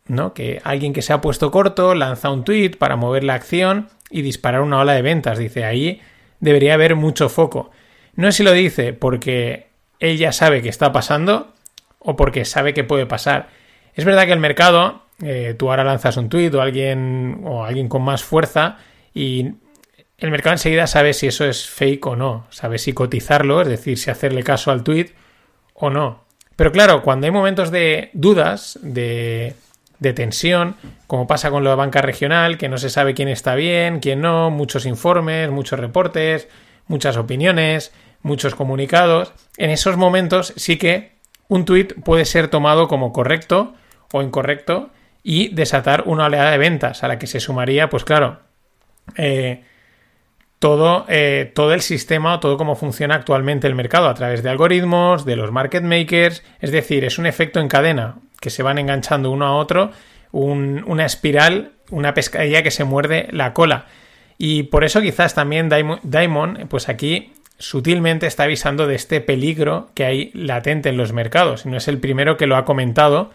¿no? Que alguien que se ha puesto corto lanza un tweet para mover la acción y disparar una ola de ventas. Dice, ahí debería haber mucho foco. No sé si lo dice porque él ya sabe que está pasando o porque sabe que puede pasar. Es verdad que el mercado, eh, tú ahora lanzas un tweet o alguien, o alguien con más fuerza y el mercado enseguida sabe si eso es fake o no, sabe si cotizarlo, es decir, si hacerle caso al tweet o no. Pero claro, cuando hay momentos de dudas, de, de tensión, como pasa con la banca regional, que no se sabe quién está bien, quién no, muchos informes, muchos reportes, muchas opiniones, muchos comunicados, en esos momentos sí que un tweet puede ser tomado como correcto o incorrecto y desatar una oleada de ventas a la que se sumaría, pues claro, eh, todo, eh, todo el sistema o todo cómo funciona actualmente el mercado a través de algoritmos, de los market makers, es decir, es un efecto en cadena que se van enganchando uno a otro, un- una espiral, una pescadilla que se muerde la cola. Y por eso quizás también Daimon, pues aquí sutilmente está avisando de este peligro que hay latente en los mercados. No es el primero que lo ha comentado.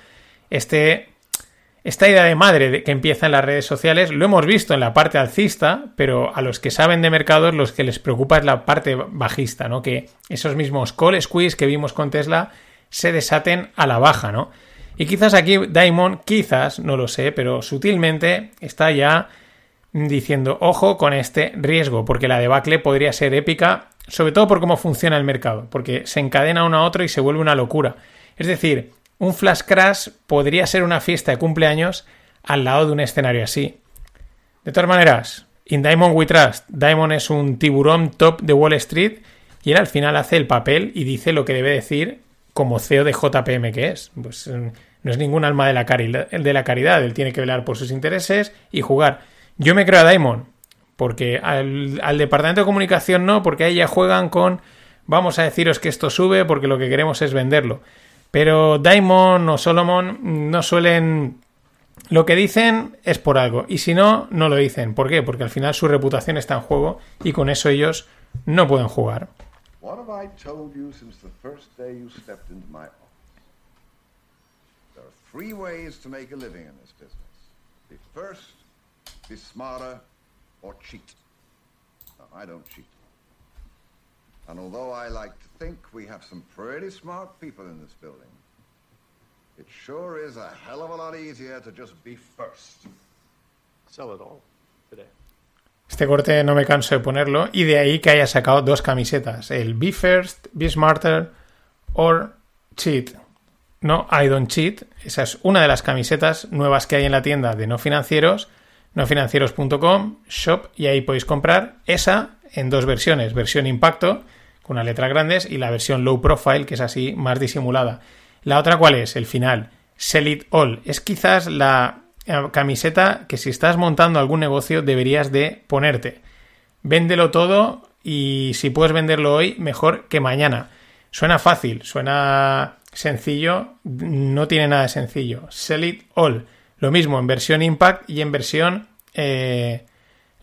Este, esta idea de madre que empieza en las redes sociales lo hemos visto en la parte alcista, pero a los que saben de mercados los que les preocupa es la parte bajista, ¿no? Que esos mismos call squeeze que vimos con Tesla se desaten a la baja, ¿no? Y quizás aquí Diamond, quizás, no lo sé, pero sutilmente está ya diciendo, ojo con este riesgo, porque la debacle podría ser épica, sobre todo por cómo funciona el mercado, porque se encadena uno a otro y se vuelve una locura. Es decir, un flash crash podría ser una fiesta de cumpleaños al lado de un escenario así. De todas maneras, in Diamond we trust, Diamond es un tiburón top de Wall Street y él al final hace el papel y dice lo que debe decir como CEO de JPM que es. Pues eh, no es ningún alma de la, caridad, de la caridad, él tiene que velar por sus intereses y jugar. Yo me creo a Diamond, porque al, al departamento de comunicación no, porque ahí ya juegan con vamos a deciros que esto sube porque lo que queremos es venderlo. Pero Diamond o Solomon no suelen... Lo que dicen es por algo, y si no, no lo dicen. ¿Por qué? Porque al final su reputación está en juego y con eso ellos no pueden jugar. What have I told you since the first day you stepped into my office? There are three ways to make a living in this business. Be first, be smarter, or cheat. Now, I don't cheat. And although I like to think we have some pretty smart people in this building, it sure is a hell of a lot easier to just be first. Sell it all today. Este corte no me canso de ponerlo y de ahí que haya sacado dos camisetas, el Be First, Be Smarter or Cheat. No, I don't cheat. Esa es una de las camisetas nuevas que hay en la tienda de no financieros, nofinancieros.com, shop, y ahí podéis comprar esa en dos versiones, versión impacto, con unas letras grandes, y la versión low profile, que es así más disimulada. La otra, ¿cuál es? El final. Sell it all. Es quizás la eh, camiseta que si estás montando algún negocio deberías de ponerte. Véndelo todo y si puedes venderlo hoy, mejor que mañana. Suena fácil, suena sencillo, no tiene nada de sencillo. Sell it all. Lo mismo en versión impact y en versión eh,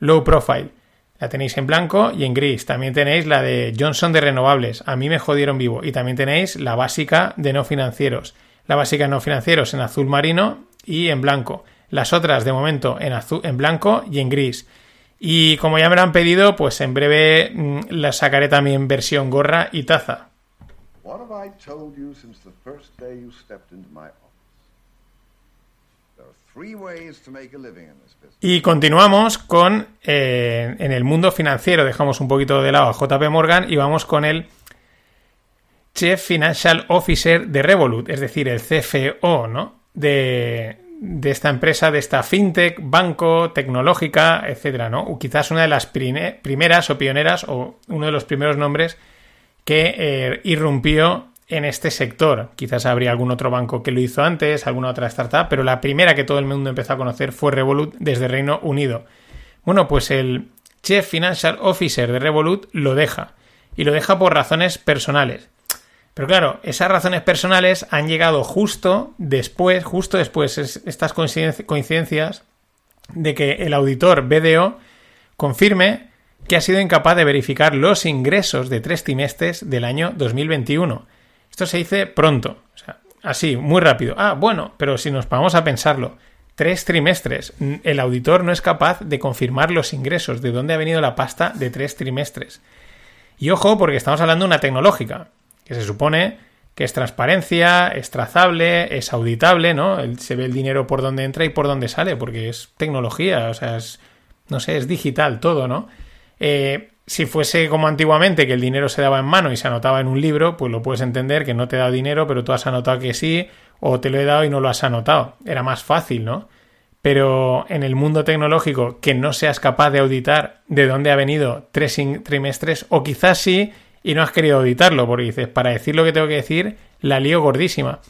low profile. La tenéis en blanco y en gris. También tenéis la de Johnson de renovables. A mí me jodieron vivo. Y también tenéis la básica de no financieros. La básica de no financieros en azul marino y en blanco. Las otras de momento en, azul, en blanco y en gris. Y como ya me lo han pedido, pues en breve mm, la sacaré también versión gorra y taza. Y continuamos con eh, en el mundo financiero. Dejamos un poquito de lado a JP Morgan y vamos con el Chief Financial Officer de Revolut, es decir, el CFO, ¿no? De, de esta empresa, de esta fintech, banco, tecnológica, etcétera, ¿no? O quizás una de las prime- primeras o pioneras o uno de los primeros nombres que eh, irrumpió en este sector. Quizás habría algún otro banco que lo hizo antes, alguna otra startup, pero la primera que todo el mundo empezó a conocer fue Revolut desde Reino Unido. Bueno, pues el Chief Financial Officer de Revolut lo deja. Y lo deja por razones personales. Pero claro, esas razones personales han llegado justo después, justo después, es- estas coinciden- coincidencias de que el auditor BDO confirme que ha sido incapaz de verificar los ingresos de tres trimestres del año 2021. Esto se dice pronto, o sea, así, muy rápido. Ah, bueno, pero si nos vamos a pensarlo, tres trimestres, el auditor no es capaz de confirmar los ingresos, de dónde ha venido la pasta de tres trimestres. Y ojo, porque estamos hablando de una tecnológica, que se supone que es transparencia, es trazable, es auditable, ¿no? Se ve el dinero por dónde entra y por dónde sale, porque es tecnología, o sea, es, no sé, es digital todo, ¿no? Eh, si fuese como antiguamente, que el dinero se daba en mano y se anotaba en un libro, pues lo puedes entender, que no te he dado dinero, pero tú has anotado que sí, o te lo he dado y no lo has anotado. Era más fácil, ¿no? Pero en el mundo tecnológico, que no seas capaz de auditar de dónde ha venido tres trimestres, o quizás sí, y no has querido auditarlo, porque dices, para decir lo que tengo que decir, la lío gordísima.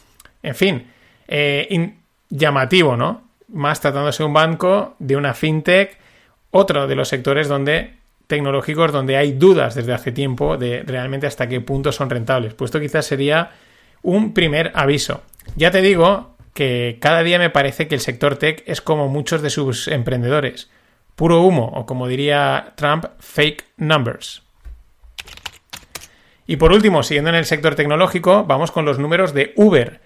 En fin, eh, llamativo, ¿no? Más tratándose de un banco, de una fintech, otro de los sectores donde tecnológicos donde hay dudas desde hace tiempo de realmente hasta qué punto son rentables. Pues esto quizás sería un primer aviso. Ya te digo que cada día me parece que el sector tech es como muchos de sus emprendedores. Puro humo, o como diría Trump, fake numbers. Y por último, siguiendo en el sector tecnológico, vamos con los números de Uber.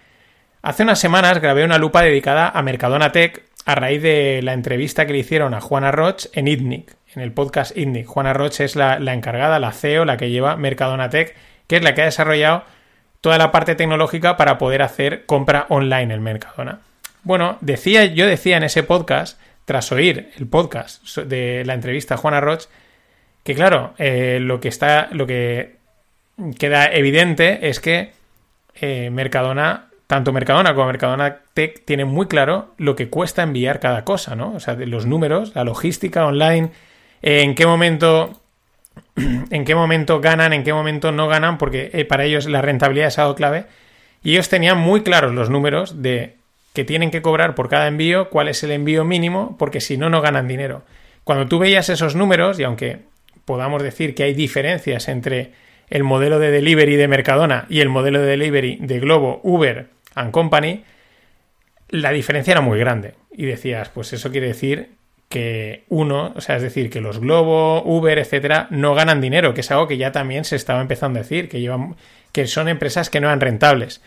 Hace unas semanas grabé una lupa dedicada a Mercadona Tech a raíz de la entrevista que le hicieron a Juana Roch en ITNIC, en el podcast ITNIC. Juana Roch es la, la encargada, la CEO, la que lleva Mercadona Tech, que es la que ha desarrollado toda la parte tecnológica para poder hacer compra online en Mercadona. Bueno, decía, yo decía en ese podcast, tras oír el podcast de la entrevista a Juana Roch, que claro, eh, lo que está, lo que queda evidente es que eh, Mercadona, tanto Mercadona como Mercadona Tech tienen muy claro lo que cuesta enviar cada cosa, ¿no? O sea, los números, la logística online, en qué momento <clears throat> en qué momento ganan, en qué momento no ganan, porque eh, para ellos la rentabilidad es algo clave. Y ellos tenían muy claros los números de que tienen que cobrar por cada envío, cuál es el envío mínimo, porque si no, no ganan dinero. Cuando tú veías esos números, y aunque podamos decir que hay diferencias entre el modelo de delivery de Mercadona y el modelo de delivery de Globo, Uber and Company, la diferencia era muy grande. Y decías, pues eso quiere decir que uno, o sea, es decir, que los Globo, Uber, etcétera, no ganan dinero, que es algo que ya también se estaba empezando a decir, que llevan, que son empresas que no eran rentables.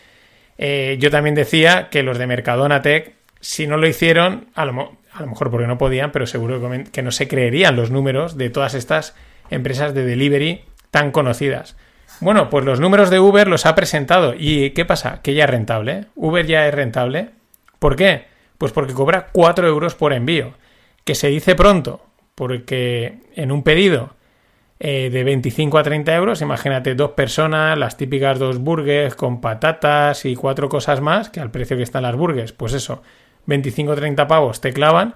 Eh, yo también decía que los de Mercadona Tech, si no lo hicieron, a lo, a lo mejor porque no podían, pero seguro que, que no se creerían los números de todas estas empresas de delivery tan conocidas. Bueno, pues los números de Uber los ha presentado. ¿Y qué pasa? Que ya es rentable. Uber ya es rentable. ¿Por qué? Pues porque cobra 4 euros por envío. Que se dice pronto, porque en un pedido eh, de 25 a 30 euros, imagínate dos personas, las típicas dos burgers con patatas y cuatro cosas más, que al precio que están las burgers, pues eso, 25 o 30 pavos te clavan,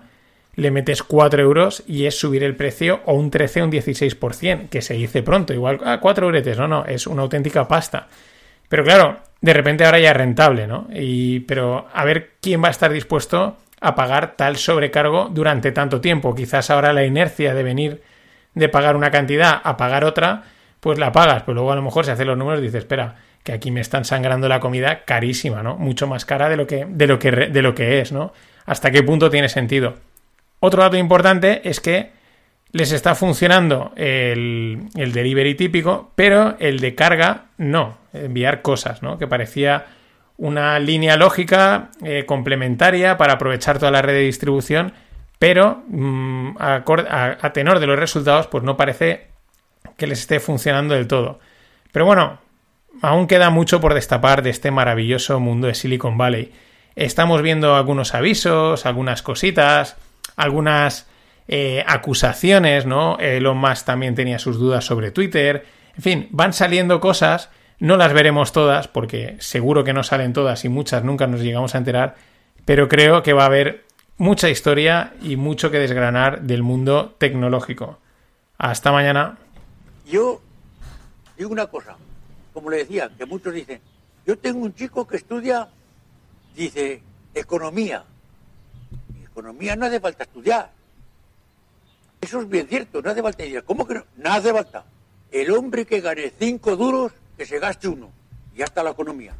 le metes 4 euros y es subir el precio o un 13 o un 16%, que se dice pronto, igual, ah, 4 euretes, no, no, es una auténtica pasta. Pero claro, de repente ahora ya es rentable, ¿no? Y, pero a ver quién va a estar dispuesto a pagar tal sobrecargo durante tanto tiempo. Quizás ahora la inercia de venir de pagar una cantidad a pagar otra, pues la pagas, pero luego a lo mejor se hacen los números y dices, espera, que aquí me están sangrando la comida carísima, ¿no? Mucho más cara de lo que, de lo que, de lo que es, ¿no? ¿Hasta qué punto tiene sentido? Otro dato importante es que les está funcionando el, el delivery típico, pero el de carga no, enviar cosas, ¿no? Que parecía una línea lógica eh, complementaria para aprovechar toda la red de distribución, pero mm, a tenor de los resultados, pues no parece que les esté funcionando del todo. Pero bueno, aún queda mucho por destapar de este maravilloso mundo de Silicon Valley. Estamos viendo algunos avisos, algunas cositas, algunas eh, acusaciones, ¿no? Elon Musk también tenía sus dudas sobre Twitter. En fin, van saliendo cosas, no las veremos todas, porque seguro que no salen todas y muchas nunca nos llegamos a enterar, pero creo que va a haber mucha historia y mucho que desgranar del mundo tecnológico. Hasta mañana. Yo digo una cosa, como le decía, que muchos dicen, Yo tengo un chico que estudia, dice, economía. Economía no hace falta estudiar. Eso es bien cierto, no hace falta estudiar. ¿Cómo que no? No hace falta. El hombre que gane cinco duros, que se gaste uno. Y ya está la economía.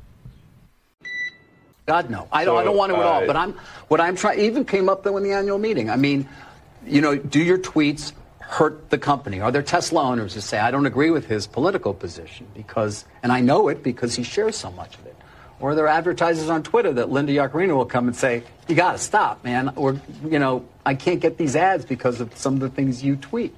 God no, I don't. I don't want to at all. uh, But I'm what I'm trying. Even came up though in the annual meeting. I mean, you know, do your tweets hurt the company? Are there Tesla owners who say I don't agree with his political position because, and I know it because he shares so much of it? Or are there advertisers on Twitter that Linda Yaccarino will come and say, "You got to stop, man," or you know, I can't get these ads because of some of the things you tweet.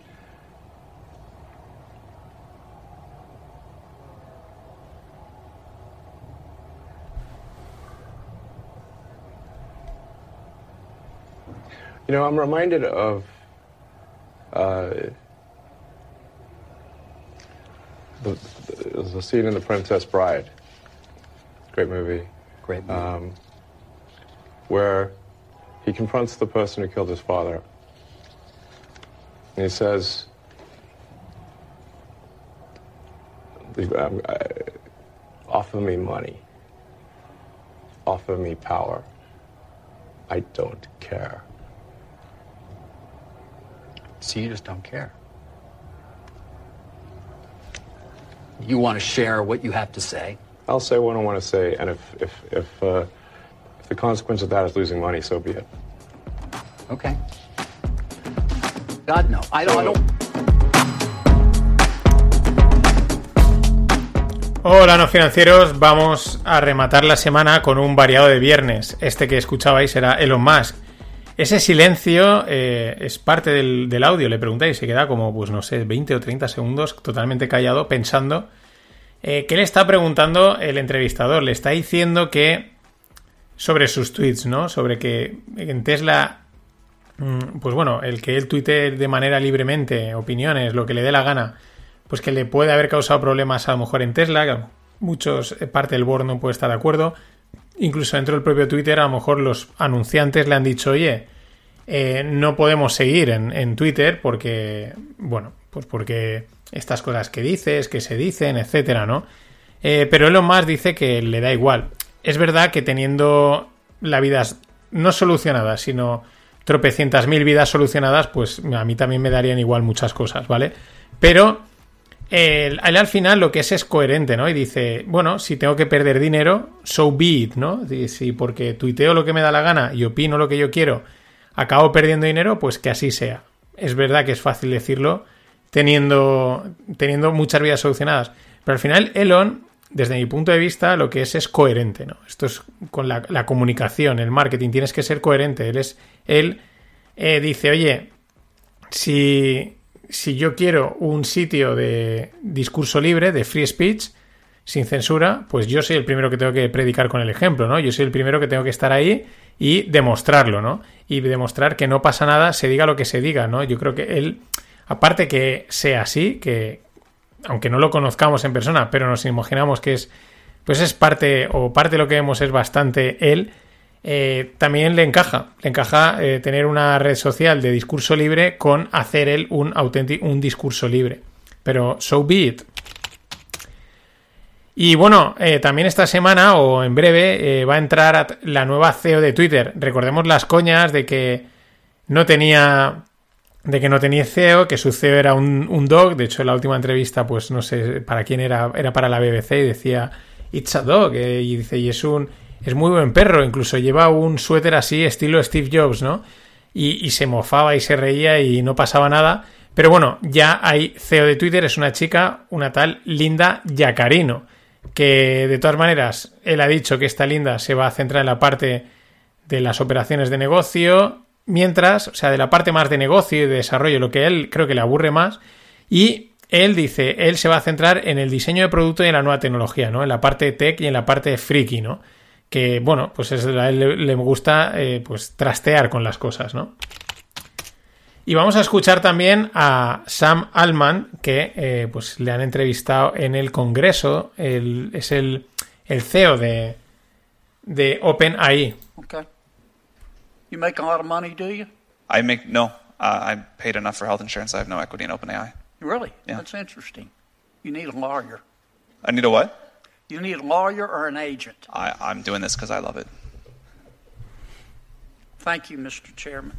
You know, I'm reminded of uh, the, the, scene in The Princess Bride. Great movie. Great movie. Um, where he confronts the person who killed his father. And he says, um, offer me money. Offer me power. I don't care. So you just don't care. You want to share what you have to say. I'll say what I want to say, and if if if, uh, if the consequence of that is losing money, so be it. Okay. God no, I don't. I don't. Hola, no financieros. Vamos a rematar la semana con un variado de viernes. Este que escuchabais era Elon Musk. Ese silencio eh, es parte del, audio, le preguntáis, se queda como, pues no sé, 20 o 30 segundos totalmente callado pensando eh, qué le está preguntando el entrevistador. Le está diciendo que sobre sus tweets, ¿no? Sobre que en Tesla, mm, pues bueno, el que él tuite de manera libremente opiniones, lo que le dé la gana, pues que le puede haber causado problemas a lo mejor en Tesla, que muchos, eh, parte del board no puede estar de acuerdo. Incluso dentro del propio Twitter, a lo mejor los anunciantes le han dicho, oye, eh, no podemos seguir en, en Twitter porque, bueno, pues porque estas cosas que dices, que se dicen, etcétera, ¿no? Eh, pero Elon Musk dice que le da igual. Es verdad que teniendo la vida no solucionada, sino tropecientas mil vidas solucionadas, pues a mí también me darían igual muchas cosas, ¿vale? Pero él, al final lo que es es coherente, ¿no? Y dice, bueno, si tengo que perder dinero, so be it, ¿no? Si porque tuiteo lo que me da la gana y opino lo que yo quiero, acabo perdiendo dinero, pues que así sea. Es verdad que es fácil decirlo teniendo, teniendo muchas vidas solucionadas. Pero al final, Elon, desde mi punto de vista, lo que es es coherente, ¿no? Esto es con la, la comunicación, el marketing, tienes que ser coherente. Él es. Él eh, dice, oye, si, si yo quiero un sitio de discurso libre, de free speech, sin censura, pues yo soy el primero que tengo que predicar con el ejemplo, ¿no? Yo soy el primero que tengo que estar ahí y demostrarlo, ¿no? Y demostrar que no pasa nada, se diga lo que se diga, ¿no? Yo creo que él, aparte que sea así, que aunque no lo conozcamos en persona, pero nos imaginamos que es, pues es parte, o parte de lo que vemos es bastante él, eh, también le encaja, le encaja eh, tener una red social de discurso libre con hacer él un un discurso libre. Pero so be it. Y bueno, eh, también esta semana o en breve va a entrar la nueva CEO de Twitter. Recordemos las coñas de que no tenía de que no tenía CEO, que su CEO era un, un dog. De hecho, en la última entrevista, pues no sé para quién era, era para la BBC y decía It's a dog. y dice, y es un es muy buen perro. Incluso lleva un suéter así, estilo Steve Jobs, ¿no? Y, se mofaba y se reía y no pasaba nada. Pero bueno, ya hay CEO de Twitter, es una chica, una tal Linda Yacarino que de todas maneras él ha dicho que esta linda se va a centrar en la parte de las operaciones de negocio, mientras, o sea, de la parte más de negocio y de desarrollo, lo que él creo que le aburre más, y él dice, él se va a centrar en el diseño de producto y en la nueva tecnología, ¿no? En la parte tech y en la parte friki, ¿no? Que, bueno, pues es, a él le, le gusta, eh, pues, trastear con las cosas, ¿no? Y vamos a escuchar también a Sam Altman, que eh, pues le han entrevistado en el Congreso. El- es el, el CEO de, de OpenAI. Okay. You make a lot of money, do you? I make no. Uh, I'm paid enough for health insurance. I have no equity in OpenAI. Really? Yeah. That's interesting. You need a lawyer. I need a what? You need a lawyer or an agent. I, I'm doing this because I love it. Thank you, Mr. Chairman.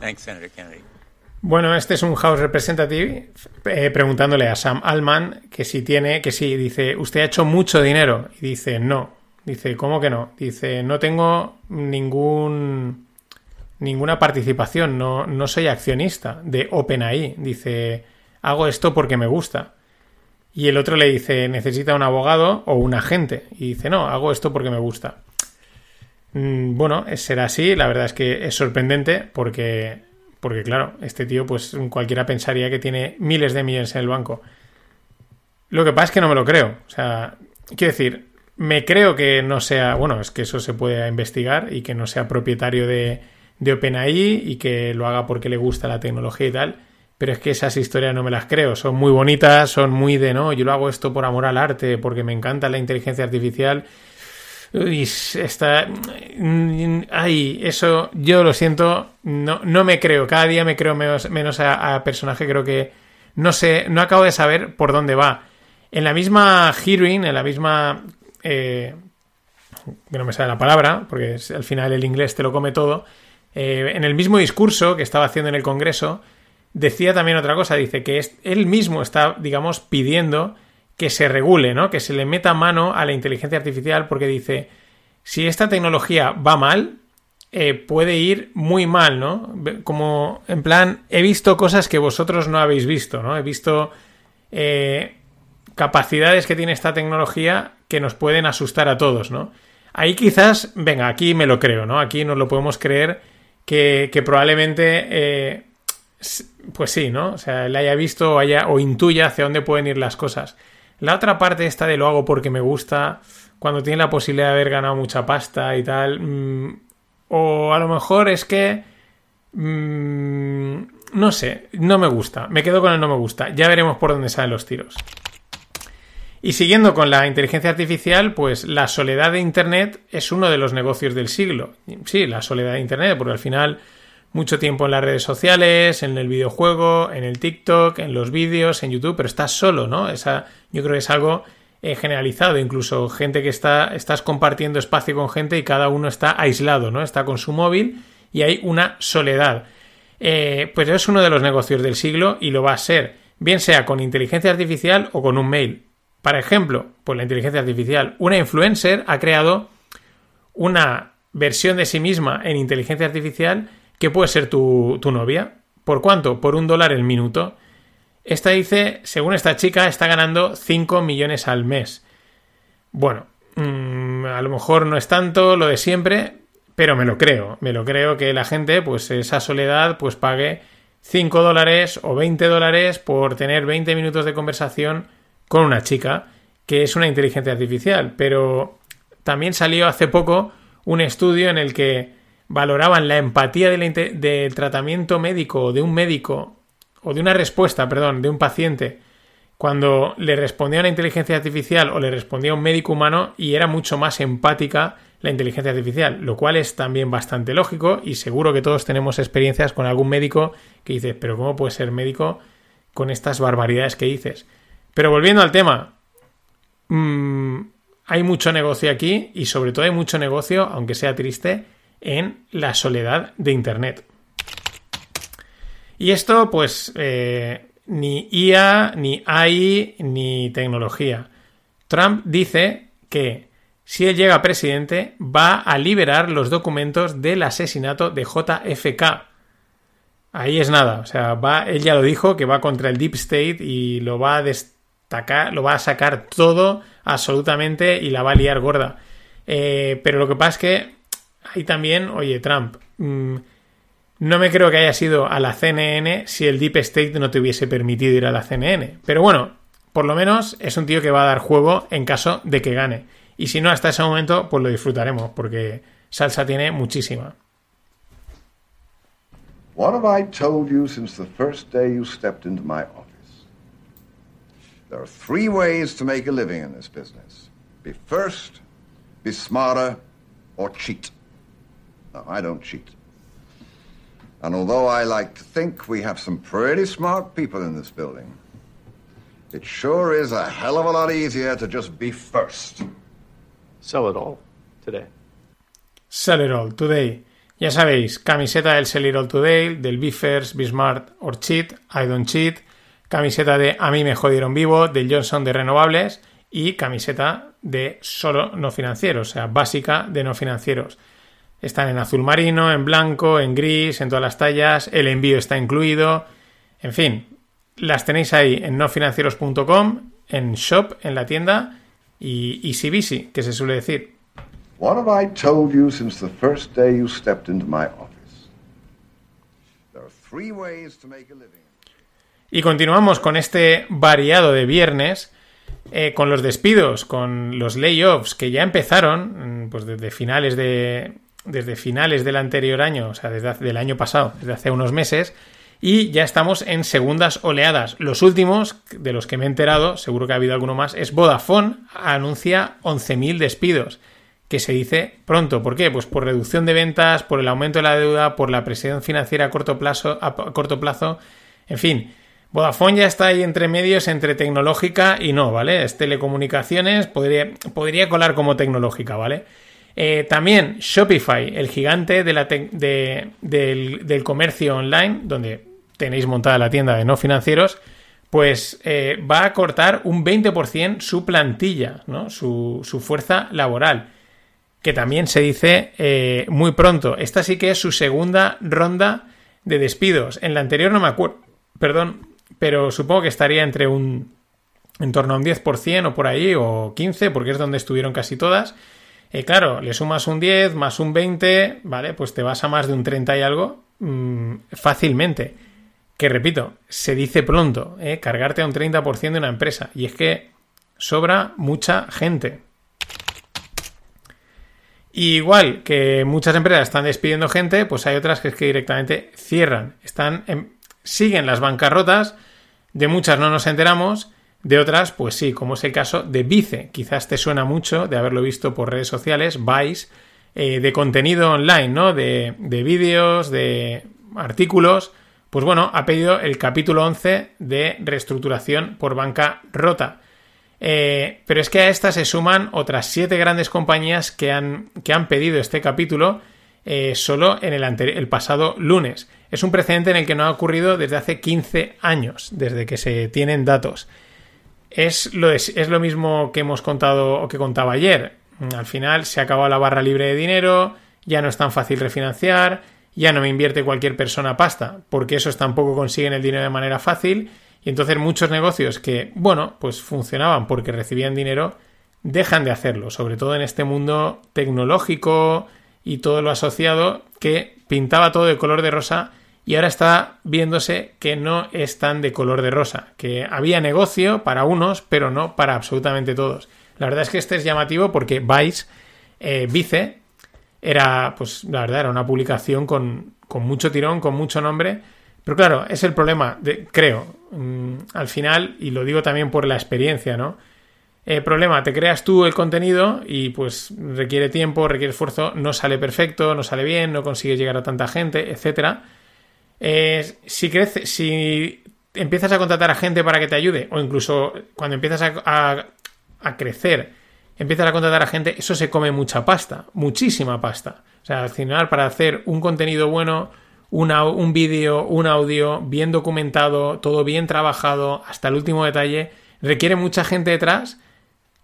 Thanks, Senator Kennedy. Bueno, este es un House Representative eh, preguntándole a Sam Allman que si tiene, que si dice, usted ha hecho mucho dinero. Y dice, no. Dice, ¿cómo que no? Dice, no tengo ningún ninguna participación, no, no soy accionista de OpenAI. Dice, hago esto porque me gusta. Y el otro le dice, necesita un abogado o un agente. Y dice, no, hago esto porque me gusta. Mm, Bueno, será así. La verdad es que es sorprendente porque, porque claro, este tío, pues cualquiera pensaría que tiene miles de millones en el banco. Lo que pasa es que no me lo creo. O sea, quiero decir, me creo que no sea, bueno, es que eso se puede investigar y que no sea propietario de, de OpenAI y que lo haga porque le gusta la tecnología y tal. Pero es que esas historias no me las creo. Son muy bonitas, son muy de no, yo lo hago esto por amor al arte, porque me encanta la inteligencia artificial. Y está. Ay, eso yo lo siento. No, no me creo. Cada día me creo menos, menos a, personaje. Creo que. No sé, no acabo de saber por dónde va. En la misma hearing, en la misma. Eh, que no me sale la palabra, porque al final el inglés te lo come todo. eh, en el mismo discurso que estaba haciendo en el Congreso, decía también otra cosa. Dice que es, él mismo está, digamos, pidiendo que se regule, ¿no? Que se le meta mano a la inteligencia artificial, porque dice, si esta tecnología va mal, eh, puede ir muy mal, ¿no? Como, en plan, he visto cosas que vosotros no habéis visto, ¿no? He visto eh, capacidades que tiene esta tecnología que nos pueden asustar a todos, ¿no? Ahí quizás, venga, aquí me lo creo, ¿no? Aquí nos lo podemos creer que, probablemente, eh, pues sí, ¿no? O sea, le haya visto o, haya, o intuya hacia dónde pueden ir las cosas. La otra parte esta de lo hago porque me gusta, cuando tiene la posibilidad de haber ganado mucha pasta y tal, mm, o a lo mejor es que... mm, no sé, no me gusta. Me quedo con el no me gusta. Ya veremos por dónde salen los tiros. Y siguiendo con la inteligencia artificial, pues la soledad de Internet es uno de los negocios del siglo. Sí, la soledad de Internet, porque al final mucho tiempo en las redes sociales, en el videojuego, en el TikTok, en los vídeos, en YouTube, pero estás solo, ¿no? Esa, yo creo que es algo eh, generalizado, incluso gente que está, estás compartiendo espacio con gente y cada uno está aislado, ¿no? Está con su móvil y hay una soledad. Eh, pues es uno de los negocios del siglo y lo va a ser, bien sea con inteligencia artificial o con un mail. Por ejemplo, pues la inteligencia artificial. Una influencer ha creado una versión de sí misma en inteligencia artificial que puede ser tu, tu novia. ¿Por cuánto? Por un dólar el minuto. Esta dice, según esta chica, está ganando 5 millones al mes. Bueno, mm, a lo mejor no es tanto lo de siempre, pero me lo creo. Me lo creo que la gente, pues esa soledad, pues pague 5 dólares o 20 dólares por tener 20 minutos de conversación con una chica que es una inteligencia artificial. Pero también salió hace poco un estudio en el que valoraban la empatía del tratamiento médico o de un médico o de una respuesta, perdón, de un paciente cuando le respondía una inteligencia artificial o le respondía a un médico humano y era mucho más empática la inteligencia artificial, lo cual es también bastante lógico y seguro que todos tenemos experiencias con algún médico que dices, pero ¿cómo puedes ser médico con estas barbaridades que dices? Pero volviendo al tema, mm, hay mucho negocio aquí y sobre todo hay mucho negocio, aunque sea triste, en la soledad de Internet. Y esto, pues, eh, ni IA, ni AI, ni tecnología. Trump dice que si él llega presidente, va a liberar los documentos del asesinato de JFK. Ahí es nada, o sea, va, él ya lo dijo, que va contra el Deep State y lo va a destacar, lo va a sacar todo absolutamente y la va a liar gorda. Eh, pero lo que pasa es que ahí también, oye, Trump, mm, no me creo que haya sido a la CNN si el Deep State no te hubiese permitido ir a la CNN. Pero bueno, por lo menos es un tío que va a dar juego en caso de que gane. Y si no, hasta ese momento, pues lo disfrutaremos, porque salsa tiene muchísima. What have I told you since the first day you stepped into my office? There are three ways to make a living in this business be first, be smarter, or cheat. No, I don't cheat. And although I like to think we have some pretty smart people in this building, It sure is a hell of a lot easier to just be first. Sell it all today. Sell it all today. Ya sabéis, camiseta del Sell it all today, del Be First, Be Smart or Cheat, I don't cheat, camiseta de A mí me jodieron vivo, del Johnson de renovables y camiseta de solo no financieros, o sea, básica de no financieros. Están en azul marino, en blanco, en gris, en todas las tallas, el envío está incluido, en fin, las tenéis ahí en nofinancieros.com, en shop, en la tienda y easy busy, que se suele decir. What have I told you since the first day you stepped into my office? There are three ways to make a living. Y continuamos con este variado de viernes, eh, con los despidos, con los layoffs que ya empezaron mm, pues desde finales de desde finales del anterior año, o sea, desde hace- del año pasado, desde hace unos meses, y ya estamos en segundas oleadas. Los últimos, de los que me he enterado, seguro que ha habido alguno más, es Vodafone anuncia 11.000 despidos, que se dice pronto. ¿Por qué? Pues por reducción de ventas, por el aumento de la deuda, por la presión financiera a corto plazo, a corto plazo, en fin. Vodafone ya está ahí entre medios entre tecnológica y no, ¿vale? Es telecomunicaciones, podría, podría colar como tecnológica, ¿vale? Eh, también Shopify, el gigante del, comercio online, donde tenéis montada la tienda de no financieros, pues eh, va a cortar un 20% su plantilla, ¿no? su, su fuerza laboral, que también se dice eh, muy pronto. Esta sí que es su segunda ronda de despidos. En la anterior no me acuerdo, perdón, pero supongo que estaría entre un en torno a un 10% o por ahí, o 15%, porque es donde estuvieron casi todas. Eh, claro, le sumas un 10 más un 20, ¿vale? Pues te vas a más de un 30 y algo mm, fácilmente. Que repito, se dice pronto, ¿eh? cargarte a un 30% de una empresa. Y es que sobra mucha gente. Y igual que muchas empresas están despidiendo gente, pues hay otras que es que directamente cierran. Están en- siguen las bancarrotas, de muchas no nos enteramos, de otras, pues sí, como es el caso de Vice. Quizás te suena mucho de haberlo visto por redes sociales, Vice, eh, de contenido online, ¿no? De, de vídeos, de artículos. Pues bueno, ha pedido el capítulo 11 de reestructuración por banca rota. Eh, pero es que a esta se suman otras siete grandes compañías que han, que han pedido este capítulo eh, solo en el, el pasado lunes. Es un precedente en el que no ha ocurrido desde hace 15 años, desde que se tienen datos. Es lo, es, es lo mismo que hemos contado o que contaba ayer. Al final se ha acabado la barra libre de dinero, ya no es tan fácil refinanciar, ya no me invierte cualquier persona pasta, porque esos tampoco consiguen el dinero de manera fácil. Y entonces muchos negocios que, bueno, pues funcionaban porque recibían dinero, dejan de hacerlo, sobre todo en este mundo tecnológico y todo lo asociado que pintaba todo de color de rosa y ahora está viéndose que no es tan de color de rosa, que había negocio para unos, pero no para absolutamente todos. La verdad es que este es llamativo porque Vice, eh, Vice, era, pues la verdad, era una publicación con, con mucho tirón, con mucho nombre, pero claro, es el problema, de, creo, mm, al final, y lo digo también por la experiencia, ¿no? El problema, te creas tú el contenido y pues requiere tiempo, requiere esfuerzo, no sale perfecto, no sale bien, no consigues llegar a tanta gente, etcétera. Eh, si crece, si empiezas a contratar a gente para que te ayude, o incluso cuando empiezas a, a- crecer, empiezas a contratar a gente, eso se come mucha pasta, muchísima pasta. O sea, al final, para hacer un contenido bueno, una- un vídeo, un audio bien documentado, todo bien trabajado, hasta el último detalle, requiere mucha gente detrás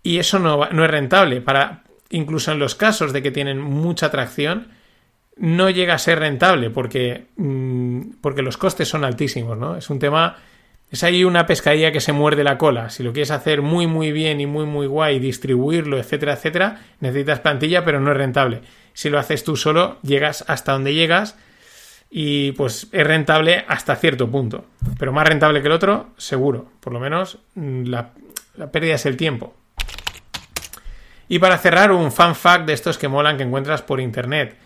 y eso no, no es rentable. Para, incluso en los casos de que tienen mucha atracción, no llega a ser rentable porque, mm, porque los costes son altísimos, ¿no? Es un tema, es ahí una pescadilla que se muerde la cola. Si lo quieres hacer muy, muy bien y muy, muy guay, distribuirlo, etcétera, etcétera, necesitas plantilla, pero no es rentable. Si lo haces tú solo, llegas hasta donde llegas y pues es rentable hasta cierto punto. Pero más rentable que el otro, seguro. Por lo menos mm, la, la pérdida es el tiempo. Y para cerrar, un fan fact de estos que molan que encuentras por internet.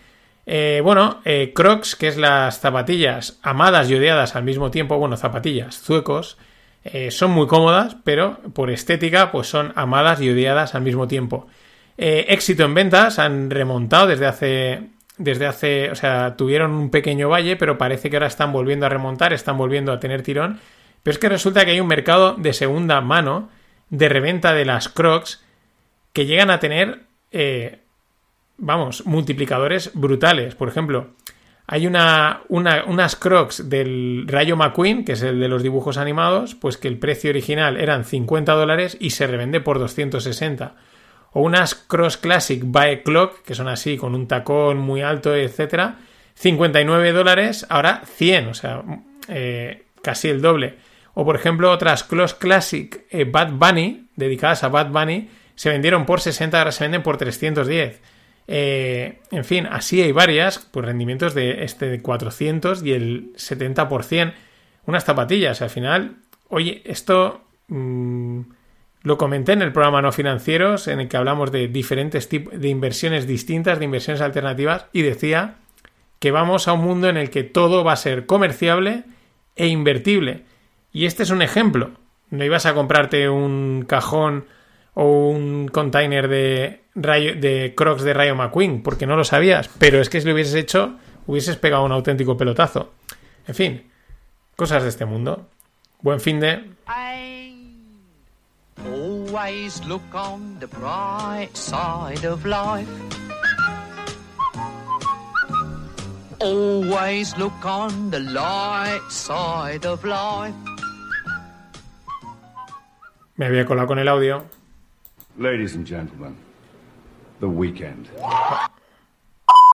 Eh, bueno, eh, Crocs, que es las zapatillas amadas y odiadas al mismo tiempo, bueno, zapatillas, zuecos, eh, son muy cómodas, pero por estética, pues son amadas y odiadas al mismo tiempo. Éxito en ventas, han remontado desde hace, desde hace, o sea, tuvieron un pequeño valle, pero parece que ahora están volviendo a remontar, están volviendo a tener tirón. Pero es que resulta que hay un mercado de segunda mano de reventa de las Crocs que llegan a tener, vamos, multiplicadores brutales. Por ejemplo, hay una, una- unas Crocs del Rayo McQueen, que es el de los dibujos animados, pues que el precio original eran 50 dólares y se revende por 260. O unas Crocs Classic by Clock, que son así, con un tacón muy alto, etcétera, 59 dólares, ahora 100, o sea, eh, casi el doble. O por ejemplo, otras Crocs Classic eh, Bad Bunny, dedicadas a Bad Bunny, se vendieron por 60, ahora se venden por 310. Eh, en fin, así hay varias, pues rendimientos de este de 400 y el 70%. Unas zapatillas, al final, oye, esto mm, lo comenté en el programa No Financieros, en el que hablamos de diferentes tipos de inversiones distintas, de inversiones alternativas, y decía que vamos a un mundo en el que todo va a ser comerciable e invertible. Y este es un ejemplo. No ibas a comprarte un cajón o un container de, rayo- de Crocs de Rayo McQueen, porque no lo sabías. Pero es que si lo hubieses hecho, hubieses pegado un auténtico pelotazo. En fin, cosas de este mundo. Buen fin de... Always look on the bright side of life. Always look on the light side of life. Me había colado con el audio. Ladies and gentlemen, the weekend.